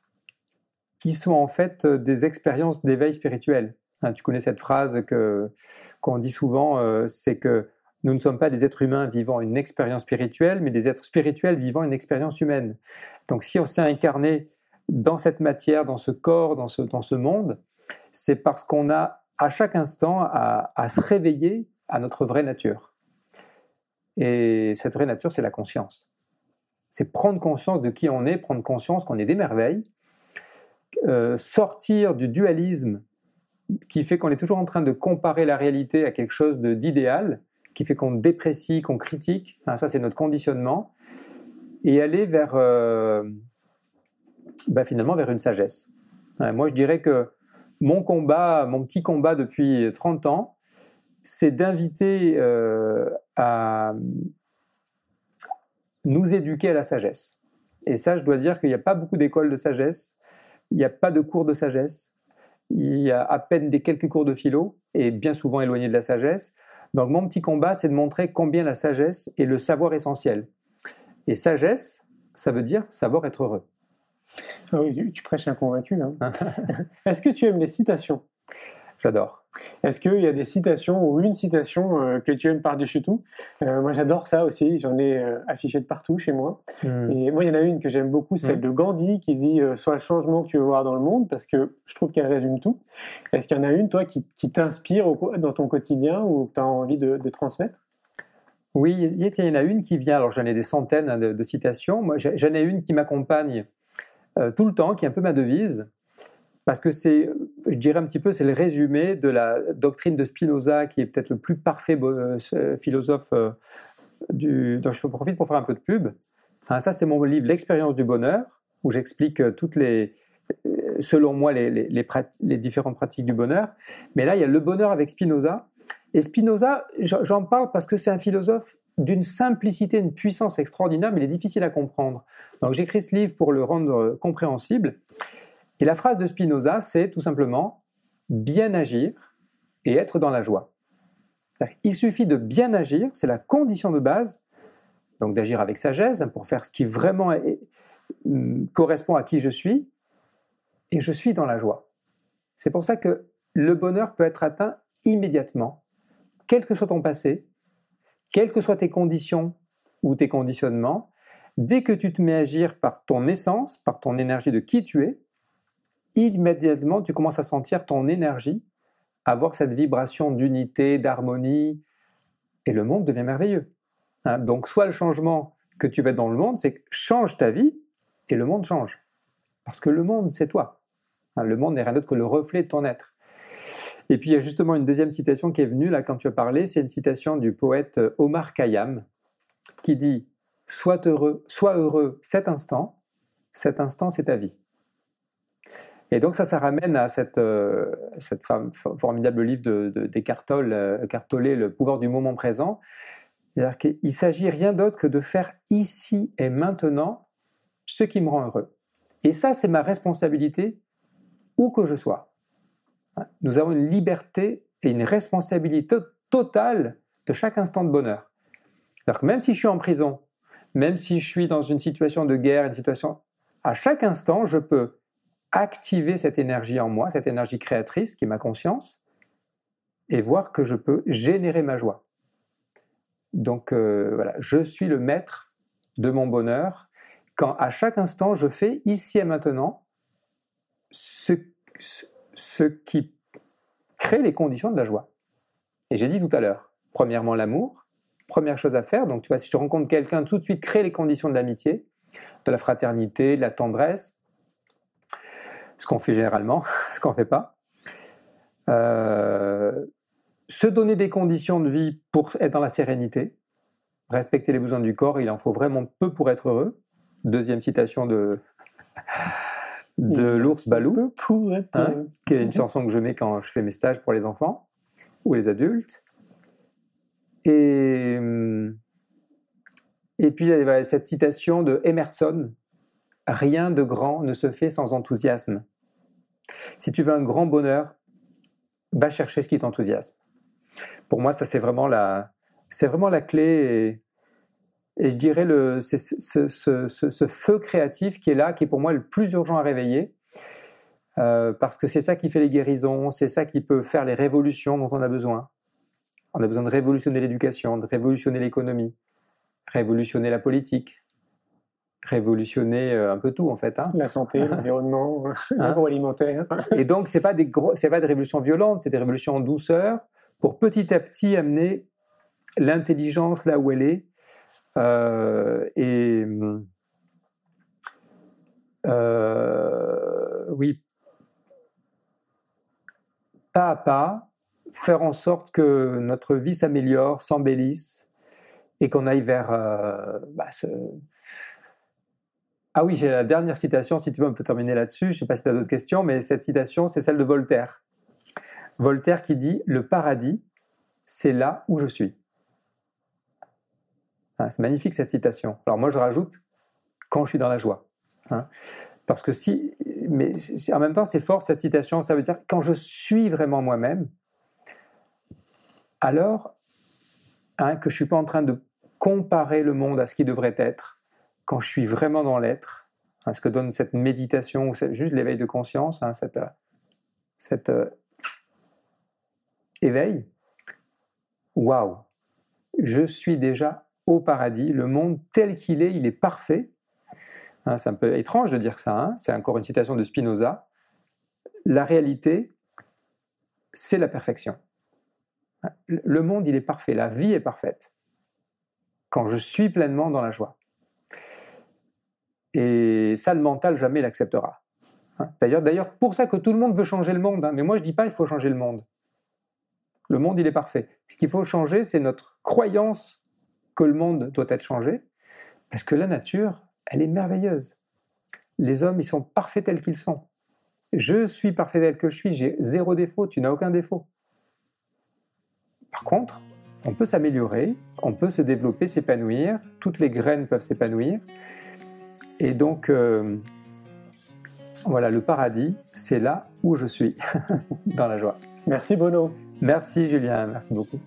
qui sont en fait des expériences d'éveil spirituel. Hein, tu connais cette phrase que, qu'on dit souvent, c'est que nous ne sommes pas des êtres humains vivant une expérience spirituelle, mais des êtres spirituels vivant une expérience humaine. Donc si on s'est incarné dans cette matière, dans ce corps, dans ce, dans ce monde, c'est parce qu'on a à chaque instant à, à, se réveiller à notre vraie nature. Et cette vraie nature, c'est la conscience. C'est prendre conscience de qui on est, prendre conscience qu'on est des merveilles, euh, sortir du dualisme qui fait qu'on est toujours en train de comparer la réalité à quelque chose d'idéal, qui fait qu'on déprécie, qu'on critique. Hein, ça, c'est notre conditionnement. Et aller vers, euh, bah, finalement, vers une sagesse. moi, je dirais que mon combat, mon petit combat depuis 30 ans, c'est d'inviter euh, à nous éduquer à la sagesse. Et ça, je dois dire qu'il n'y a pas beaucoup d'écoles de sagesse, il n'y a pas de cours de sagesse, il y a à peine des quelques cours de philo, et bien souvent éloignés de la sagesse. Donc mon petit combat, c'est de montrer combien la sagesse est le savoir essentiel. Et sagesse, ça veut dire savoir être heureux. Ah oui, tu prêches un convaincu. Hein. Est-ce que tu aimes les citations? J'adore. Est-ce qu'il y a des citations ou une citation euh, que tu aimes par-dessus tout? Euh, Moi, j'adore ça aussi. J'en ai euh, affiché de partout chez moi. Hmm. Et moi, il y en a une que j'aime beaucoup, celle hmm. de Gandhi, qui dit Sois le changement que tu veux voir dans le monde, parce que je trouve qu'elle résume tout. Est-ce qu'il y en a une, toi, qui, t'inspire dans ton quotidien ou que tu as envie de, transmettre? Oui, il y en a une qui vient. Alors, j'en ai des centaines hein, de, citations. Moi, j'en ai une qui m'accompagne tout le temps, qui est un peu ma devise parce que c'est, je dirais un petit peu, c'est le résumé de la doctrine de Spinoza, qui est peut-être le plus parfait euh, philosophe euh, du, dont je profite pour faire un peu de pub. Ça, c'est mon livre L'expérience du bonheur, où j'explique euh, toutes les, selon moi, les, différentes pratiques du bonheur. Mais là, il y a le bonheur avec Spinoza. Et Spinoza, j'en parle parce que c'est un philosophe d'une simplicité, une puissance extraordinaire, mais il est difficile à comprendre. Donc j'écris ce livre pour le rendre compréhensible. Et la phrase de Spinoza, c'est tout simplement bien agir et être dans la joie. Il suffit de bien agir, c'est la condition de base, donc d'agir avec sagesse pour faire ce qui vraiment hum, correspond à qui je suis, et je suis dans la joie. C'est pour ça que le bonheur peut être atteint immédiatement, quel que soit ton passé, quelles que soient tes conditions ou tes conditionnements, dès que tu te mets à agir par ton essence, par ton énergie de qui tu es, immédiatement, tu commences à sentir ton énergie, avoir cette vibration d'unité, d'harmonie, et le monde devient merveilleux. Hein, donc, soit le changement que tu veux dans le monde, c'est que change ta vie, et le monde change. Parce que le monde, c'est toi. Hein, le monde n'est rien d'autre que le reflet de ton être. Et puis, il y a justement une deuxième citation qui est venue là quand tu as parlé, c'est une citation du poète euh, Omar Khayyam, qui dit Sois heureux, sois heureux cet instant, cet instant, c'est ta vie. Et donc ça, ça ramène à cette, euh, formidable livre de, de, euh, Le pouvoir du moment présent. C'est-à-dire s'agit rien d'autre que de faire ici et maintenant ce qui me rend heureux. Et ça, c'est ma responsabilité où que je sois. Nous avons une liberté et une responsabilité totale de chaque instant de bonheur. C'est-à-dire que même si je suis en prison, même si je suis dans une situation de guerre, une situation, à chaque instant, je peux activer cette énergie en moi, cette énergie créatrice qui est ma conscience, et voir que je peux générer ma joie. Donc euh, voilà, je suis le maître de mon bonheur quand à chaque instant je fais ici et maintenant ce, qui crée les conditions de la joie. Et j'ai dit tout à l'heure, premièrement l'amour, première chose à faire, donc tu vois, si je rencontre quelqu'un, tout de suite créer les conditions de l'amitié, de la fraternité, de la tendresse, ce qu'on fait généralement, ce qu'on ne fait pas. Euh, se donner des conditions de vie pour être dans la sérénité, respecter les besoins du corps, il en faut vraiment peu pour être heureux. Deuxième citation de, de l'ours Balou, Hein qui est une chanson que je mets quand je fais mes stages pour les enfants ou les adultes. Et, hum, et puis, il y avait cette citation de Emerson Rien de grand ne se fait sans enthousiasme. Si tu veux un grand bonheur, va chercher ce qui t'enthousiasme. Pour moi, ça, c'est vraiment la, vraiment la clé. Et, je dirais le, c'est ce, ce- ce- ce feu créatif qui est là, qui est pour moi le plus urgent à réveiller. Euh, parce que c'est ça qui fait les guérisons, c'est ça qui peut faire les révolutions dont on a besoin. On a besoin de révolutionner l'éducation, de révolutionner l'économie, révolutionner la politique, révolutionner euh, un peu tout en fait. hein. La santé, l'environnement, l'agroalimentaire. Et donc c'est pas des gros, c'est pas des révolutions violentes, c'est des révolutions en douceur pour petit à petit amener l'intelligence là où elle est. Euh, et euh, oui, pas à pas, faire en sorte que notre vie s'améliore, s'embellisse et qu'on aille vers euh, bah, ce... Ah oui, j'ai la dernière citation, si tu veux, on peut terminer là-dessus. Je ne sais pas si tu as d'autres questions, mais cette citation, c'est celle de Voltaire. Voltaire qui dit Le paradis, c'est là où je suis. C'est magnifique cette citation. Alors moi, je rajoute quand je suis dans la joie. Hein. Parce que si, mais en même temps, c'est fort cette citation. Ça veut dire quand je suis vraiment moi-même, alors hein, que je suis pas en train de comparer le monde à ce qui devrait être, quand je suis vraiment dans l'être, hein, ce que donne cette méditation ou juste l'éveil de conscience, hein, cette, euh, euh, éveil, waouh, je suis déjà au paradis, le monde tel qu'il est, il est parfait. Hein, c'est un peu étrange de dire ça, hein, c'est encore une citation de Spinoza. La réalité, c'est la perfection. Le monde, il est parfait, la vie est parfaite. Quand je suis pleinement dans la joie. Et ça, le mental, jamais l'acceptera. Hein. D'ailleurs, d'ailleurs, pour ça que tout le monde veut changer le monde. hein. Mais moi, je dis pas il faut changer le monde. Le monde, il est parfait. Ce qu'il faut changer, c'est notre croyance que le monde doit être changé, parce que la nature, elle est merveilleuse. Les hommes, ils sont parfaits tels qu'ils sont. Je suis parfait tel que je suis, j'ai zéro défaut, tu n'as aucun défaut. Par contre, on peut s'améliorer, on peut se développer, s'épanouir, toutes les graines peuvent s'épanouir. Et donc, euh, voilà, le paradis, c'est là où je suis, dans la joie. Merci Bono. Merci Julien, merci beaucoup.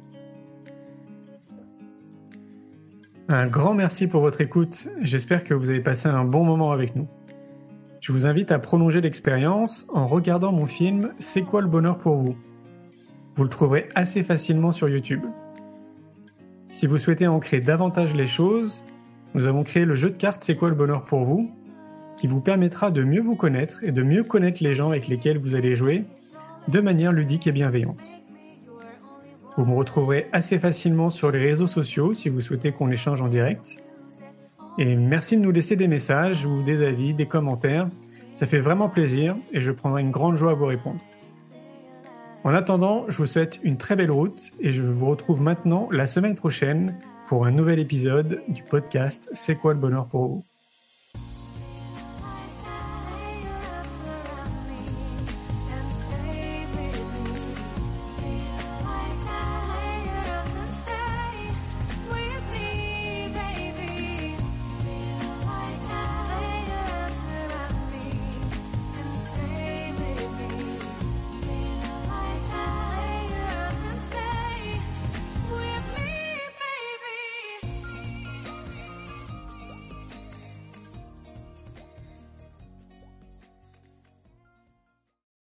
Un grand merci pour votre écoute. J'espère que vous avez passé un bon moment avec nous. Je vous invite à prolonger l'expérience en regardant mon film C'est quoi le bonheur pour vous? Vous le trouverez assez facilement sur YouTube. Si vous souhaitez ancrer davantage les choses, nous avons créé le jeu de cartes C'est quoi le bonheur pour vous qui vous permettra de mieux vous connaître et de mieux connaître les gens avec lesquels vous allez jouer de manière ludique et bienveillante. Vous me retrouverez assez facilement sur les réseaux sociaux si vous souhaitez qu'on échange en direct. Et merci de nous laisser des messages ou des avis, des commentaires. Ça fait vraiment plaisir et je prendrai une grande joie à vous répondre. En attendant, je vous souhaite une très belle route et je vous retrouve maintenant la semaine prochaine pour un nouvel épisode du podcast C'est quoi le bonheur pour vous?